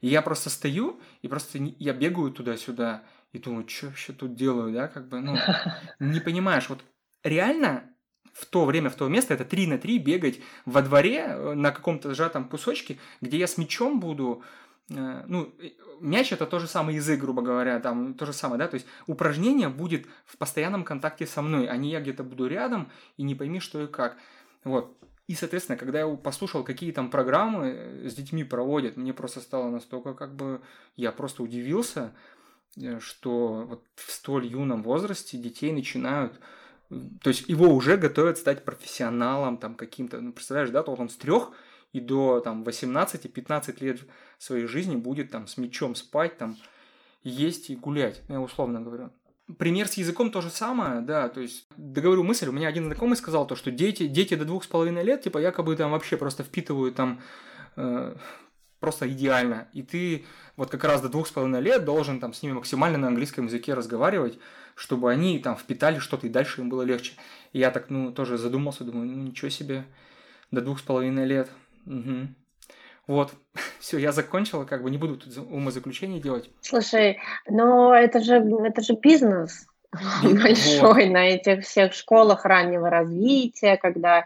и я просто стою, и просто я бегаю туда-сюда, и думаю, что вообще тут делаю, да, как бы, ну, не понимаешь, вот реально в то время, в то место, это 3 на 3 бегать во дворе э, на каком-то сжатом кусочке, где я с мячом буду, ну, мяч это то же самое язык, грубо говоря, там то же самое, да, то есть упражнение будет в постоянном контакте со мной, а не я где-то буду рядом и не пойми, что и как. Вот. И, соответственно, когда я послушал, какие там программы э, с детьми проводят, мне просто стало настолько, как бы, я просто удивился, что вот в столь юном возрасте детей начинают то есть его уже готовят стать профессионалом там каким-то, ну, представляешь, да, то вот он с трех и до там 18-15 лет своей жизни будет там с мечом спать, там есть и гулять, ну, я условно говорю. Пример с языком то же самое, да, то есть договорю мысль, у меня один знакомый сказал то, что дети, дети до двух с половиной лет, типа, якобы там вообще просто впитывают там э, просто идеально, и ты вот как раз до двух с половиной лет должен там с ними максимально на английском языке разговаривать, чтобы они там впитали что-то, и дальше им было легче. И я так, ну, тоже задумался, думаю, ну, ничего себе, до двух с половиной лет. Угу. Вот, все, я закончила, как бы не буду тут умозаключений делать. Слушай, но это же, это же бизнес большой вот. на этих всех школах раннего развития, когда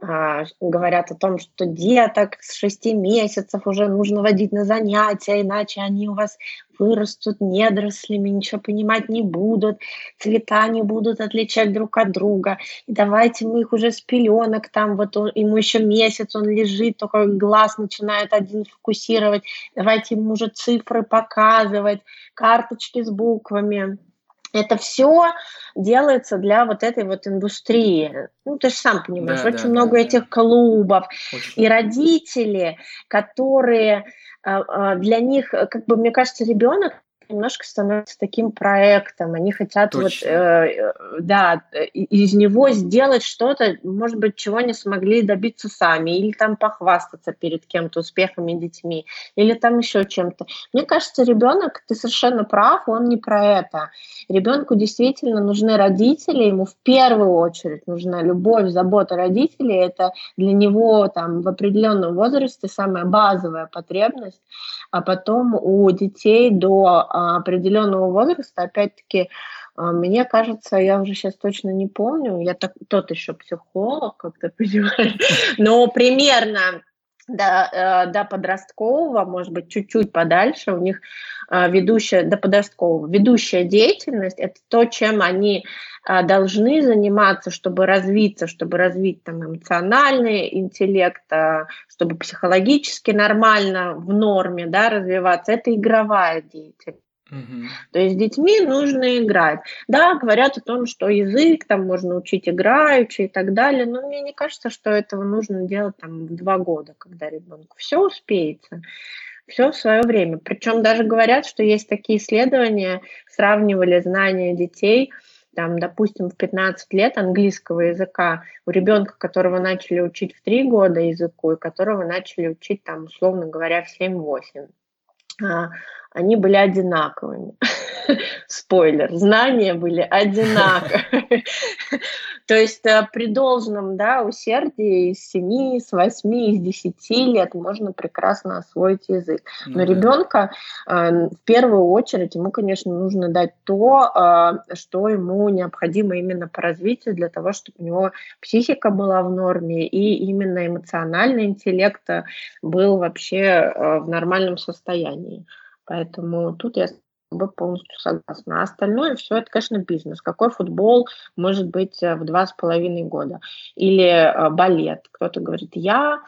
говорят о том, что деток с 6 месяцев уже нужно водить на занятия, иначе они у вас вырастут недорослями, ничего понимать не будут, цвета не будут отличать друг от друга. И давайте мы их уже с пеленок, там вот он, ему еще месяц, он лежит, только глаз начинает один фокусировать, давайте ему уже цифры показывать, карточки с буквами. Это все делается для вот этой вот индустрии. Ну, ты же сам понимаешь, да, очень да, много да, этих да. клубов. Очень. И родители, которые а, а, для них, как бы, мне кажется, ребенок немножко становится таким проектом. Они хотят Точно. вот, э, да, из него сделать что-то, может быть, чего не смогли добиться сами, или там похвастаться перед кем-то успехами детьми, или там еще чем-то. Мне кажется, ребенок, ты совершенно прав, он не про это. Ребенку действительно нужны родители, ему в первую очередь нужна любовь, забота родителей. Это для него там в определенном возрасте самая базовая потребность, а потом у детей до определенного возраста, опять-таки, а, мне кажется, я уже сейчас точно не помню, я так, тот еще психолог, как ты понимаешь, но примерно до, э, до подросткового, может быть, чуть-чуть подальше, у них а, ведущая, до подросткового, ведущая деятельность – это то, чем они должны заниматься, чтобы развиться, чтобы развить там эмоциональный интеллект, чтобы психологически нормально в норме да, развиваться. Это игровая деятельность. Угу. То есть с детьми нужно играть. Да, говорят о том, что язык там можно учить играючи и так далее, но мне не кажется, что этого нужно делать там два года, когда ребенку все успеется, все в свое время. Причем даже говорят, что есть такие исследования, сравнивали знания детей, там, допустим, в 15 лет английского языка у ребенка, которого начали учить в 3 года языку, и которого начали учить, там, условно говоря, в 7-8 они были одинаковыми. Спойлер, знания были одинаковые. То есть э, при должном да, усердии из 7, с 8, из 10 лет можно прекрасно освоить язык. Но ну, ребенка э, в первую очередь ему, конечно, нужно дать то, э, что ему необходимо именно по развитию для того, чтобы у него психика была в норме и именно эмоциональный интеллект был вообще в нормальном состоянии. Поэтому тут я тобой полностью согласна. А остальное все это, конечно, бизнес. Какой футбол может быть э, в два с половиной года? Или э, балет. Кто-то говорит, я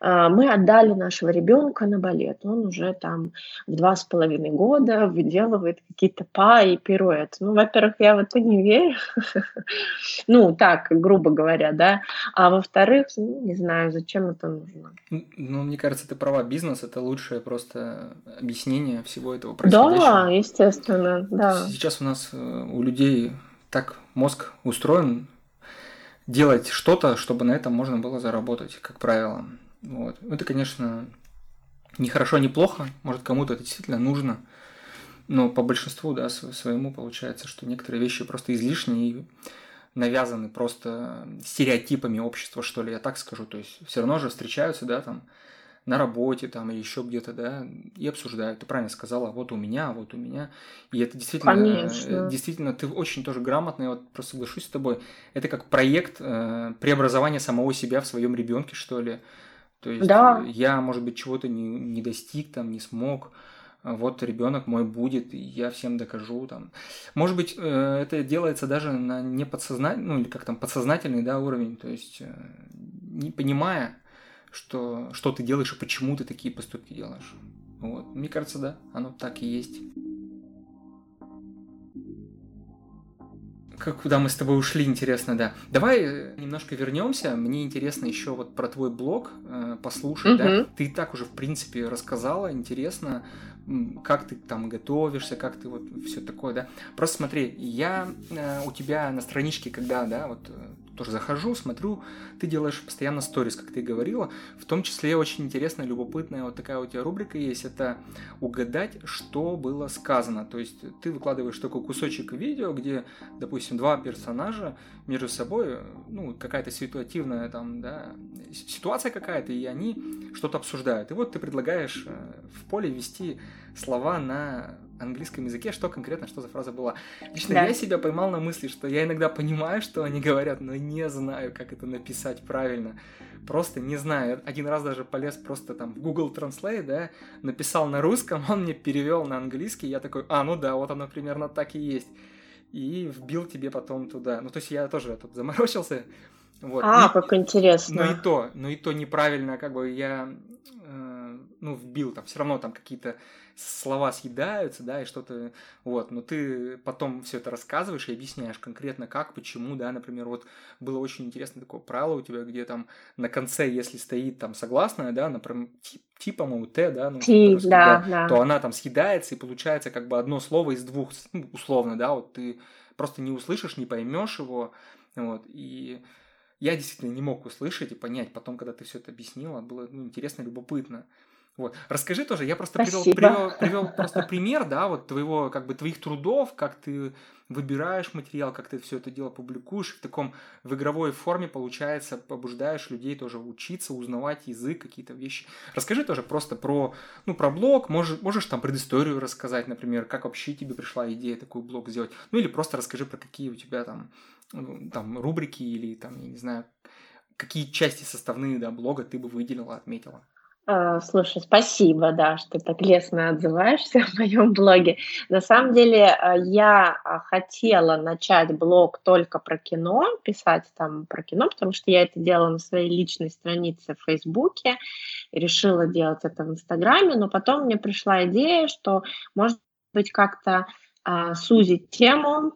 мы отдали нашего ребенка на балет. Он уже там в два с половиной года выделывает какие-то па и пируэт. Ну, во-первых, я в это не верю. ну, так, грубо говоря, да. А во-вторых, ну, не знаю, зачем это нужно. Ну, мне кажется, ты права. Бизнес – это лучшее просто объяснение всего этого происходящего. Да, естественно, да. Сейчас у нас э, у людей так мозг устроен, делать что-то, чтобы на этом можно было заработать, как правило. Вот. Это, конечно, не хорошо, не плохо. Может, кому-то это действительно нужно. Но по большинству, да, своему получается, что некоторые вещи просто излишние и навязаны просто стереотипами общества, что ли, я так скажу. То есть все равно же встречаются, да, там, на работе там или еще где-то, да, и обсуждают. Ты правильно сказала, вот у меня, вот у меня. И это действительно, Конечно. действительно, ты очень тоже грамотно, я вот просто соглашусь с тобой. Это как проект э, преобразования самого себя в своем ребенке, что ли. То есть да. я, может быть, чего-то не, не достиг, там, не смог. Вот ребенок мой будет, и я всем докажу там. Может быть, э, это делается даже на неподсознательный, ну или как там подсознательный, да, уровень, то есть э, не понимая, что, что ты делаешь и почему ты такие поступки делаешь. Вот. Мне кажется, да, оно так и есть. Как, куда мы с тобой ушли, интересно, да. Давай э, немножко вернемся. Мне интересно еще вот про твой блог э, послушать, угу. да. Ты и так уже, в принципе, рассказала, интересно, как ты там готовишься, как ты вот все такое, да. Просто смотри, я э, у тебя на страничке, когда, да, вот э, тоже захожу, смотрю, ты делаешь постоянно сторис, как ты говорила. В том числе очень интересная, любопытная вот такая у тебя рубрика есть, это угадать, что было сказано. То есть ты выкладываешь такой кусочек видео, где, допустим, два персонажа между собой, ну, какая-то ситуативная там, да, ситуация какая-то, и они что-то обсуждают. И вот ты предлагаешь э, в поле ввести слова на английском языке, что конкретно, что за фраза была. Лично да. я себя поймал на мысли, что я иногда понимаю, что они говорят, но не знаю, как это написать правильно. Просто не знаю. Один раз даже полез просто там в Google Translate, да, написал на русском, он мне перевел на английский, я такой, а, ну да, вот оно примерно так и есть. И вбил тебе потом туда. Ну, то есть я тоже тут заморочился. Вот. А, и, как интересно. Ну и то, ну и то неправильно, как бы я, э, ну, вбил там, все равно там какие-то слова съедаются, да, и что-то, вот, но ты потом все это рассказываешь и объясняешь конкретно как, почему, да, например, вот было очень интересно такое правило у тебя, где там на конце, если стоит там согласная, да, например, типа, по-моему, Т, да, ну, Ти, да, да, да, то она там съедается, и получается как бы одно слово из двух, ну, условно, да, вот ты просто не услышишь, не поймешь его, вот, и я действительно не мог услышать и понять. Потом, когда ты все это объяснила, было ну, интересно, любопытно. Вот. Расскажи тоже, я просто привел, привел, привел просто пример, да, вот твоего, как бы, твоих трудов, как ты выбираешь материал, как ты все это дело публикуешь, в таком, в игровой форме, получается, побуждаешь людей тоже учиться, узнавать язык, какие-то вещи. Расскажи тоже просто про, ну, про блог, можешь, можешь там предысторию рассказать, например, как вообще тебе пришла идея такой блог сделать, ну, или просто расскажи про какие у тебя там, ну, там, рубрики или там, я не знаю, какие части составные, да, блога ты бы выделила, отметила. А, слушай, спасибо, да, что так лестно отзываешься в моем блоге. На самом деле а, я а, хотела начать блог только про кино, писать там про кино, потому что я это делала на своей личной странице в Фейсбуке, решила делать это в Инстаграме, но потом мне пришла идея, что может быть как-то сузить тему,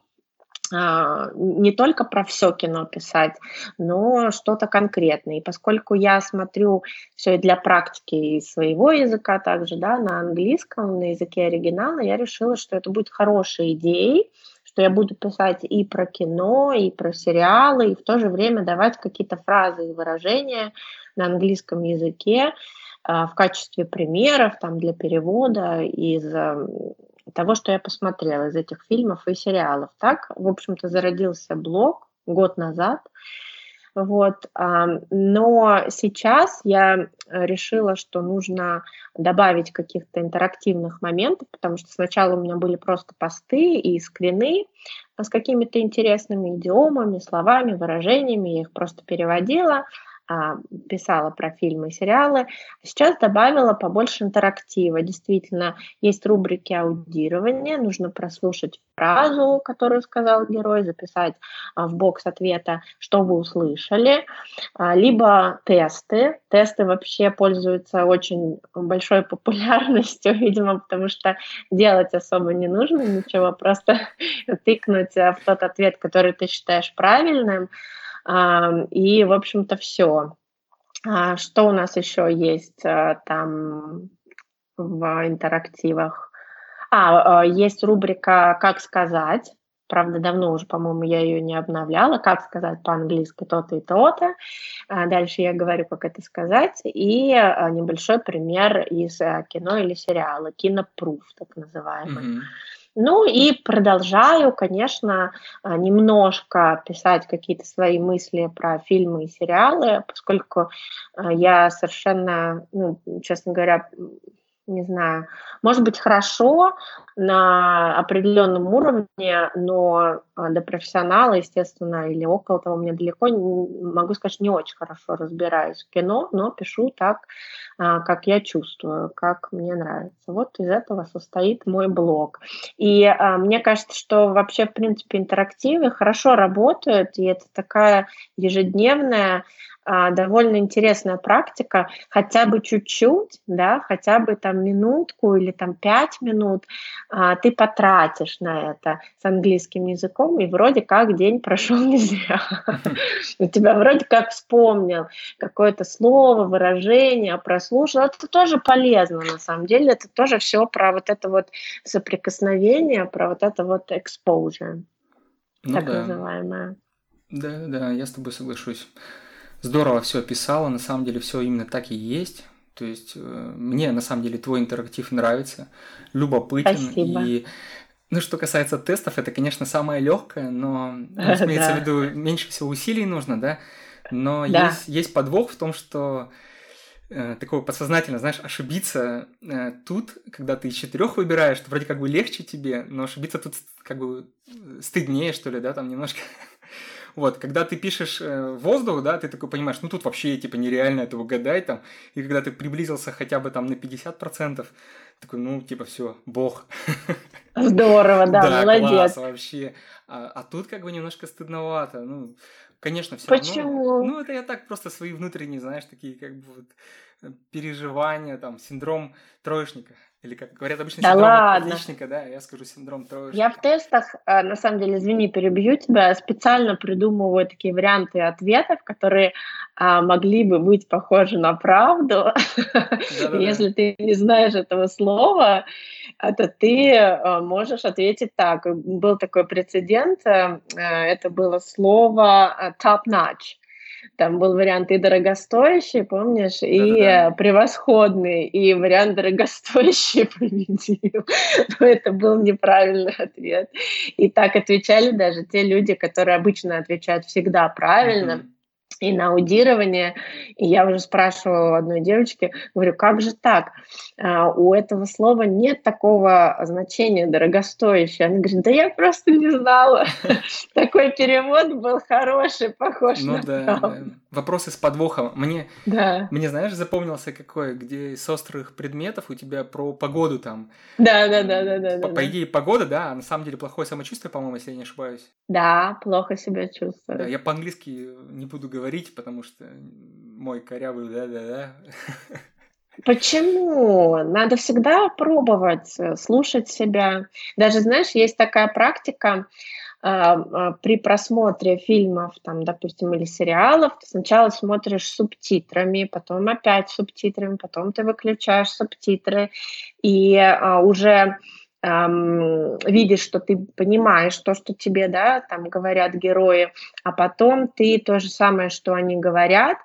не только про все кино писать, но что-то конкретное. И поскольку я смотрю все для практики своего языка также, да, на английском, на языке оригинала, я решила, что это будет хорошей идеей, что я буду писать и про кино, и про сериалы, и в то же время давать какие-то фразы и выражения на английском языке а, в качестве примеров там, для перевода из того, что я посмотрела из этих фильмов и сериалов. Так, в общем-то, зародился блог год назад. Вот, но сейчас я решила, что нужно добавить каких-то интерактивных моментов, потому что сначала у меня были просто посты и скрины с какими-то интересными идиомами, словами, выражениями, я их просто переводила, а, писала про фильмы и сериалы. Сейчас добавила побольше интерактива. Действительно, есть рубрики аудирования, нужно прослушать фразу, которую сказал герой, записать а, в бокс ответа, что вы услышали, а, либо тесты. Тесты вообще пользуются очень большой популярностью, видимо, потому что делать особо не нужно ничего, просто тыкнуть в тот ответ, который ты считаешь правильным, и, в общем-то, все. А, что у нас еще есть э, там в интерактивах? А, э, есть рубрика «Как сказать». Правда, давно уже, по-моему, я ее не обновляла. Как сказать по-английски то-то и то-то. А дальше я говорю, как это сказать. И э, небольшой пример из кино или сериала. Кинопруф, так называемый. Mm-hmm. Ну и продолжаю, конечно, а, немножко писать какие-то свои мысли про фильмы и сериалы, поскольку а, я совершенно, ну, честно говоря, не знаю, может быть хорошо на определенном уровне, но а, до профессионала, естественно, или около того, мне далеко, могу сказать, не очень хорошо разбираюсь в кино, но пишу так, а, как я чувствую, как мне нравится. Вот из этого состоит мой блог. И а, мне кажется, что вообще, в принципе, интерактивы хорошо работают, и это такая ежедневная довольно интересная практика, хотя бы чуть-чуть, да, хотя бы там минутку или там пять минут а, ты потратишь на это с английским языком, и вроде как день прошел не зря. У тебя вроде как вспомнил какое-то слово, выражение, прослушал. Это тоже полезно на самом деле, это тоже все про вот это вот соприкосновение, про вот это вот exposure, ну, так да. называемое. Да, да, я с тобой соглашусь здорово все описала, на самом деле все именно так и есть. То есть э, мне на самом деле твой интерактив нравится, любопытен Спасибо. и ну, что касается тестов, это, конечно, самое легкое, но ну, имеется в виду меньше всего усилий нужно, да. Но да. есть, есть подвох в том, что э, такое подсознательно, знаешь, ошибиться э, тут, когда ты из четырех выбираешь, то вроде как бы легче тебе, но ошибиться тут как бы стыднее, что ли, да, там немножко вот, когда ты пишешь э, воздух, да, ты такой понимаешь, ну тут вообще типа нереально это угадать там. И когда ты приблизился хотя бы там на 50%, такой, ну, типа, все, бог. Здорово, да, да молодец. Класс, вообще. А, а тут как бы немножко стыдновато. Ну, конечно, все Почему? равно. Ну, это я так просто свои внутренние, знаешь, такие как бы вот э, переживания, там, синдром троечника. Или, как говорят обычно, да синдром ладно. отличника, да, я скажу синдром троечника. Я в тестах, э, на самом деле, извини, перебью тебя, специально придумываю такие варианты ответов, которые а, могли бы быть похожи на правду. Если ты не знаешь этого слова, э, то ты э, можешь ответить так. Был такой прецедент, это было слово top-notch там был вариант и дорогостоящий, помнишь, Да-да-да. и превосходный, и вариант дорогостоящий победил. Но это был неправильный ответ. И так отвечали даже те люди, которые обычно отвечают всегда правильно. Mm-hmm и на аудирование. И я уже спрашивала у одной девочки, говорю, как же так? А, у этого слова нет такого значения дорогостоящее. Она говорит, да я просто не знала. Такой перевод был хороший, похож ну, на. Вопросы с подвохом. Мне, да. мне, знаешь, запомнился какой, где с острых предметов у тебя про погоду там. Да, да, да, да, да. По, да, по идее, погода, да, а на самом деле плохое самочувствие, по-моему, если я не ошибаюсь. Да, плохо себя чувствую. Да, я по-английски не буду говорить потому что мой корявый да-да-да. Почему? Надо всегда пробовать, э, слушать себя. Даже, знаешь, есть такая практика, при просмотре фильмов, там, допустим, или сериалов, ты сначала смотришь субтитрами, потом опять субтитрами, потом ты выключаешь субтитры, и а, уже видишь, что ты понимаешь то, что тебе, да, там говорят герои, а потом ты то же самое, что они говорят,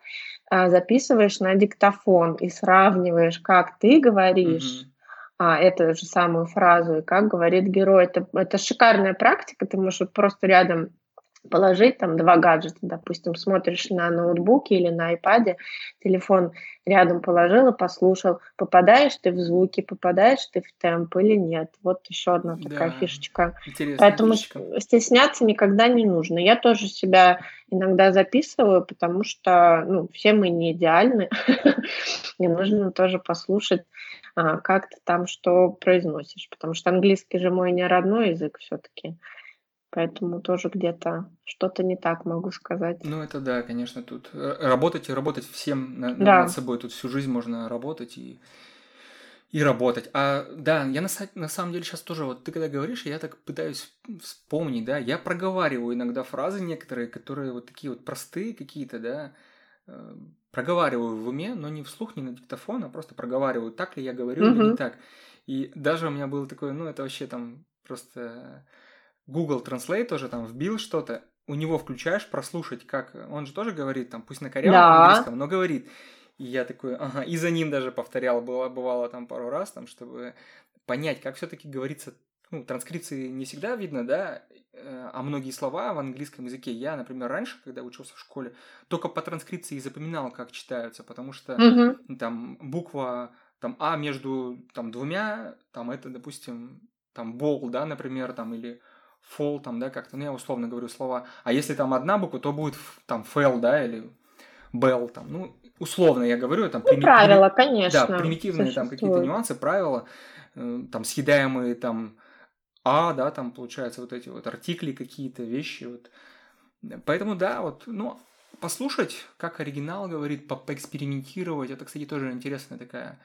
э, записываешь на диктофон и сравниваешь, как ты говоришь. Mm-hmm а, эту же самую фразу, и как говорит герой. Это, это шикарная практика, ты можешь вот просто рядом положить там два гаджета, допустим, смотришь на ноутбуке или на iPad, телефон рядом положил и послушал, попадаешь ты в звуки, попадаешь ты в темп или нет. Вот еще одна такая да, фишечка. Поэтому фишечка. стесняться никогда не нужно. Я тоже себя иногда записываю, потому что ну, все мы не идеальны, и нужно тоже послушать, а, как ты там что произносишь, потому что английский же мой не родной язык все-таки. Поэтому тоже где-то что-то не так могу сказать. Ну, это да, конечно, тут э, работать и работать всем над, да. над собой. Тут всю жизнь можно работать и, и работать. А да, я на, на самом деле сейчас тоже, вот ты когда говоришь, я так пытаюсь вспомнить, да, я проговариваю иногда фразы некоторые, которые вот такие вот простые какие-то, да, э, проговариваю в уме, но не вслух, не на диктофон, а просто проговариваю, так ли я говорю угу. или не так. И даже у меня было такое, ну, это вообще там просто Google Translate тоже там вбил что-то, у него включаешь прослушать, как он же тоже говорит, там, пусть на корявом да. английском, но говорит. И я такой, ага, и за ним даже повторял, было, бывало там пару раз, там, чтобы понять, как все-таки говорится, ну, транскрипции не всегда видно, да, э, а многие слова в английском языке я, например, раньше, когда учился в школе, только по транскрипции запоминал, как читаются, потому что угу. там буква там А между там двумя, там это, допустим, там бол, да, например, там или fall, там, да, как-то, ну, я условно говорю слова. А если там одна буква, то будет там fail, да, или bell, там, ну, условно я говорю, там... Ну, прими... правила, конечно. Да, примитивные там какие-то нюансы, правила, э, там, съедаемые там а, да, там получается вот эти вот артикли какие-то, вещи, вот. Поэтому, да, вот, ну, послушать, как оригинал говорит, по поэкспериментировать, это, кстати, тоже интересная такая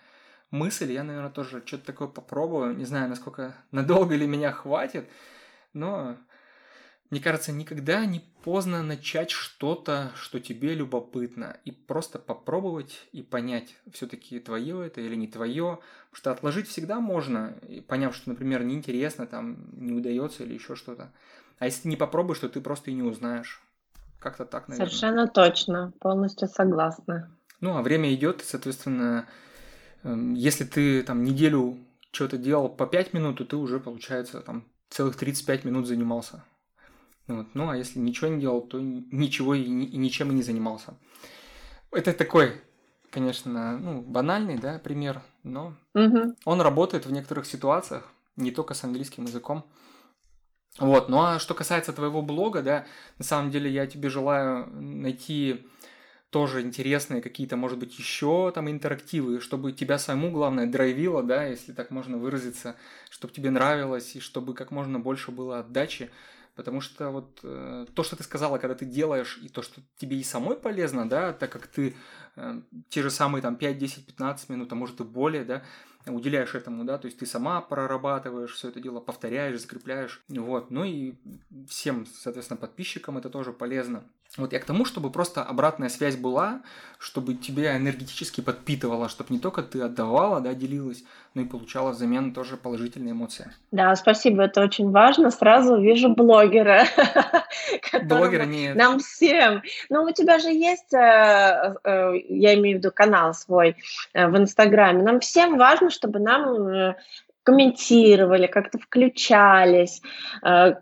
мысль, я, наверное, тоже что-то такое попробую, не знаю, насколько надолго ли меня хватит, но мне кажется, никогда не поздно начать что-то, что тебе любопытно, и просто попробовать и понять, все-таки твое это или не твое, потому что отложить всегда можно, поняв, что, например, неинтересно, там, не удается или еще что-то. А если не попробуешь, то ты просто и не узнаешь. Как-то так, наверное. Совершенно точно, полностью согласна. Ну, а время идет, и, соответственно, эм, если ты там неделю что-то делал по 5 минут, то ты уже, получается, там целых 35 минут занимался. Вот. Ну, а если ничего не делал, то ничего и, и ничем и не занимался. Это такой, конечно, ну, банальный, да, пример, но угу. он работает в некоторых ситуациях, не только с английским языком. Вот, ну а что касается твоего блога, да, на самом деле я тебе желаю найти тоже интересные какие-то, может быть, еще там интерактивы, чтобы тебя самому, главное, драйвило, да, если так можно выразиться, чтобы тебе нравилось и чтобы как можно больше было отдачи. Потому что вот э, то, что ты сказала, когда ты делаешь, и то, что тебе и самой полезно, да, так как ты э, те же самые там 5, 10, 15 минут, а может и более, да, уделяешь этому, да, то есть ты сама прорабатываешь все это дело, повторяешь, закрепляешь, вот, ну и всем, соответственно, подписчикам это тоже полезно. Вот я к тому, чтобы просто обратная связь была, чтобы тебя энергетически подпитывала, чтобы не только ты отдавала, да, делилась, но и получала взамен тоже положительные эмоции. Да, спасибо, это очень важно. Сразу вижу блогера. Блогера нет. Нам всем. Ну, у тебя же есть, э, э, я имею в виду канал свой э, в Инстаграме. Нам всем важно, чтобы нам комментировали, как-то включались, э,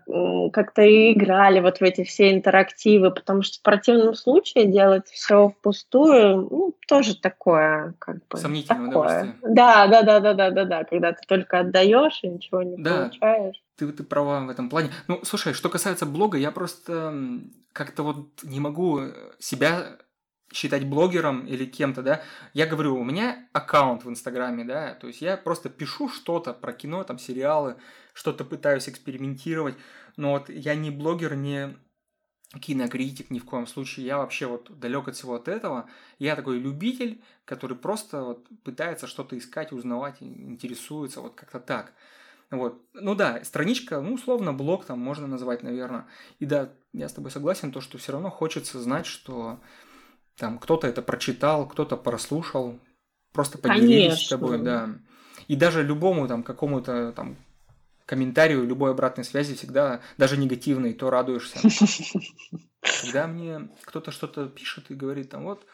как-то играли вот в эти все интерактивы, потому что в противном случае делать все впустую, ну, тоже такое, как бы. Сомнительное такое. Да, да, да, да, да, да, да, когда ты только отдаешь и ничего не да. получаешь. Ты, ты права в этом плане. Ну, слушай, что касается блога, я просто как-то вот не могу себя считать блогером или кем-то, да, я говорю, у меня аккаунт в Инстаграме, да, то есть я просто пишу что-то про кино, там, сериалы, что-то пытаюсь экспериментировать, но вот я не блогер, не кинокритик ни в коем случае, я вообще вот далек от всего от этого, я такой любитель, который просто вот пытается что-то искать, узнавать, интересуется, вот как-то так. Вот. Ну да, страничка, ну, условно, блог там можно назвать, наверное. И да, я с тобой согласен, то, что все равно хочется знать, что там кто-то это прочитал, кто-то прослушал, просто поделились Конечно. с тобой, да. И даже любому там какому-то там комментарию, любой обратной связи всегда, даже негативной, то радуешься. Когда мне кто-то что-то пишет и говорит там, вот,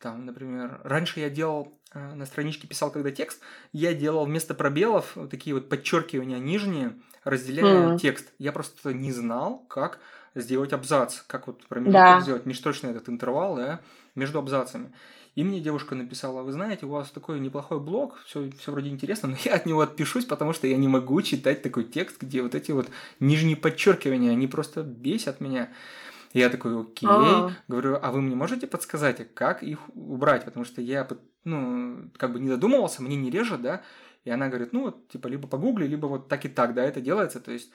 Там, например, раньше я делал э, на страничке писал, когда текст, я делал вместо пробелов вот такие вот подчеркивания нижние, разделяя mm. текст. Я просто не знал, как сделать абзац, как вот промежуток да. сделать межточный этот интервал да, между абзацами. И мне девушка написала, вы знаете, у вас такой неплохой блог, все, все вроде интересно, но я от него отпишусь, потому что я не могу читать такой текст, где вот эти вот нижние подчеркивания, они просто бесят меня. И я такой, окей, А-а-а. говорю, а вы мне можете подсказать, как их убрать? Потому что я, ну, как бы не додумывался, мне не режет, да, и она говорит, ну, вот, типа, либо погугли, либо вот так и так, да, это делается, то есть...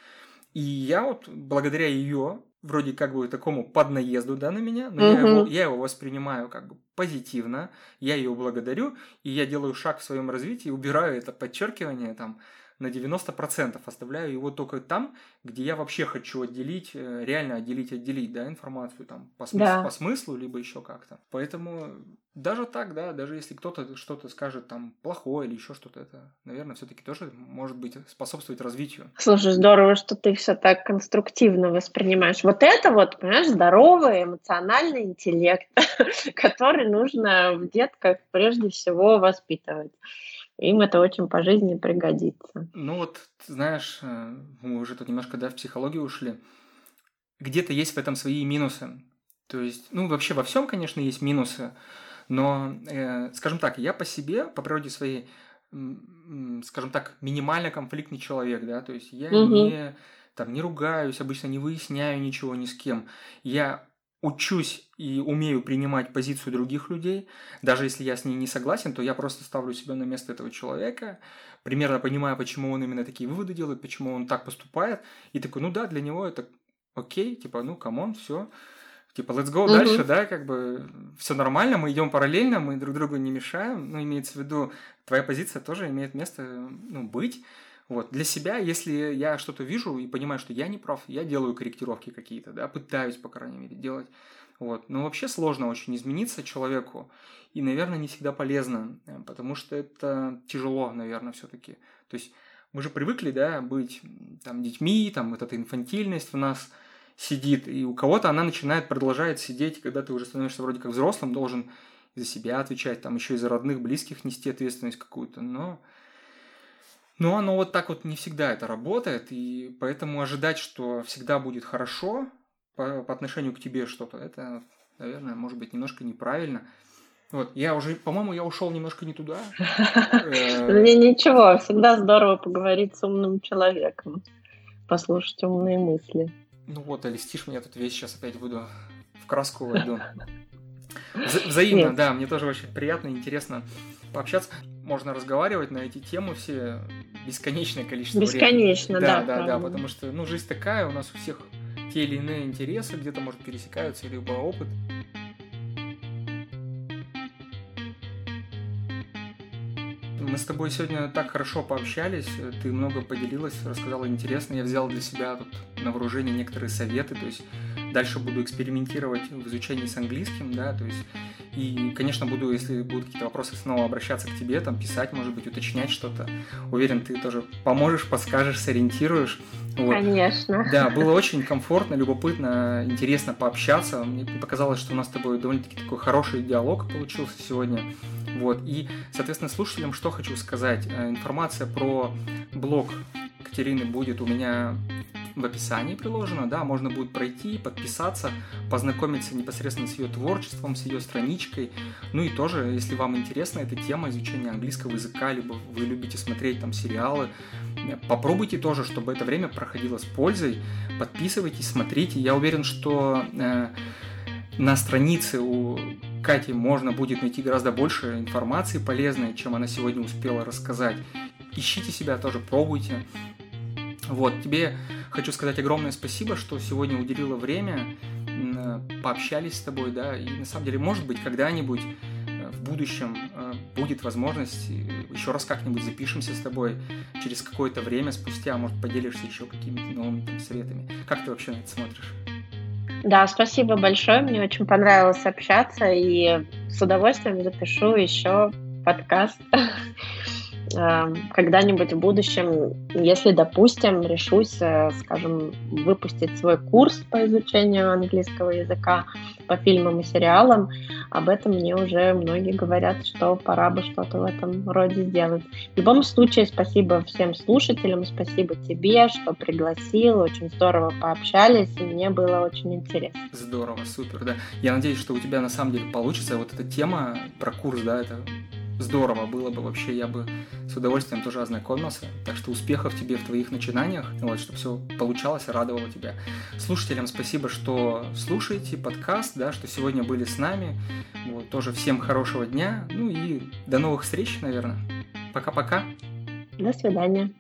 И я вот благодаря ее вроде как бы такому поднаезду, да, на меня, но угу. я, его, я его воспринимаю как бы позитивно, я ее благодарю, и я делаю шаг в своем развитии, убираю это подчеркивание там, на 90%, оставляю его только там, где я вообще хочу отделить, э, реально отделить, отделить, да, информацию там по, смыслу, да. по смыслу, либо еще как-то. Поэтому даже так, да, даже если кто-то что-то скажет там плохое или еще что-то, это, наверное, все-таки тоже может быть способствовать развитию. Слушай, здорово, что ты все так конструктивно воспринимаешь. Вот это вот, понимаешь, здоровый эмоциональный интеллект, который нужно в детках прежде всего воспитывать им это очень по жизни пригодится. Ну вот, знаешь, э, мы уже тут немножко да, в психологию ушли. Где-то есть в этом свои минусы. То есть, ну, вообще во всем, конечно, есть минусы, но, э, скажем так, я по себе, по природе своей, скажем так, минимально конфликтный человек, да, то есть я угу. не, там, не ругаюсь, обычно не выясняю ничего ни с кем. Я учусь и умею принимать позицию других людей, даже если я с ней не согласен, то я просто ставлю себя на место этого человека, примерно понимаю, почему он именно такие выводы делает, почему он так поступает, и такой, ну да, для него это окей, типа, ну, come on, все, типа, let's go угу. дальше, да, как бы все нормально, мы идем параллельно, мы друг другу не мешаем, ну, имеется в виду, твоя позиция тоже имеет место, ну, быть, вот. Для себя, если я что-то вижу и понимаю, что я не прав, я делаю корректировки какие-то, да, пытаюсь, по крайней мере, делать. Вот. Но вообще сложно очень измениться человеку, и, наверное, не всегда полезно, э, потому что это тяжело, наверное, все-таки. То есть мы же привыкли, да, быть там детьми, там вот эта инфантильность в нас сидит, и у кого-то она начинает, продолжает сидеть, когда ты уже становишься вроде как взрослым, должен за себя отвечать, там еще и за родных, близких нести ответственность какую-то, но но оно вот так вот не всегда это работает, и поэтому ожидать, что всегда будет хорошо по, по отношению к тебе что-то, это, наверное, может быть немножко неправильно. Вот, я уже, по-моему, я ушел немножко не туда. Мне ничего, всегда здорово поговорить с умным человеком, послушать умные мысли. Ну вот, листишь меня тут весь сейчас опять буду в краску войду. Взаимно, да, мне тоже очень приятно и интересно пообщаться. Можно разговаривать на эти темы все бесконечное количество Бесконечно, времени. да. Да, да, да, потому что, ну, жизнь такая, у нас у всех те или иные интересы где-то, может, пересекаются, либо опыт. Мы с тобой сегодня так хорошо пообщались, ты много поделилась, рассказала интересно, я взял для себя тут на вооружение некоторые советы, то есть дальше буду экспериментировать в изучении с английским, да, то есть и, конечно, буду, если будут какие-то вопросы, снова обращаться к тебе, там, писать, может быть, уточнять что-то. Уверен, ты тоже поможешь, подскажешь, сориентируешь. Вот. Конечно. Да, было очень комфортно, любопытно, интересно пообщаться. Мне показалось, что у нас с тобой довольно-таки такой хороший диалог получился сегодня. Вот. И, соответственно, слушателям что хочу сказать. Э, информация про блог Катерины будет у меня в описании приложено, да, можно будет пройти, подписаться, познакомиться непосредственно с ее творчеством, с ее страничкой. Ну и тоже, если вам интересна эта тема изучения английского языка, либо вы любите смотреть там сериалы, попробуйте тоже, чтобы это время проходило с пользой. Подписывайтесь, смотрите. Я уверен, что э, на странице у Кати можно будет найти гораздо больше информации полезной, чем она сегодня успела рассказать. Ищите себя тоже, пробуйте. Вот, тебе хочу сказать огромное спасибо, что сегодня уделила время, пообщались с тобой, да, и на самом деле, может быть, когда-нибудь э, в будущем э, будет возможность, еще раз как-нибудь запишемся с тобой через какое-то время спустя, может, поделишься еще какими-то новыми там, советами. Как ты вообще на это смотришь? Да, спасибо большое, мне очень понравилось общаться, и с удовольствием запишу еще подкаст э, когда-нибудь в будущем, если, допустим, решусь, э, скажем, выпустить свой курс по изучению английского языка по фильмам и сериалам, об этом мне уже многие говорят, что пора бы что-то в этом роде сделать. В любом случае, спасибо всем слушателям, спасибо тебе, что пригласил, очень здорово пообщались, и мне было очень интересно. Здорово, супер, да. Я надеюсь, что у тебя на самом деле получится вот эта тема про курс, да, это здорово было бы вообще, я бы с удовольствием тоже ознакомился. Так что успехов тебе в твоих начинаниях, вот, чтобы все получалось и радовало тебя. Слушателям спасибо, что слушаете подкаст, да, что сегодня были с нами. Вот, тоже всем хорошего дня, ну и до новых встреч, наверное. Пока-пока. До свидания.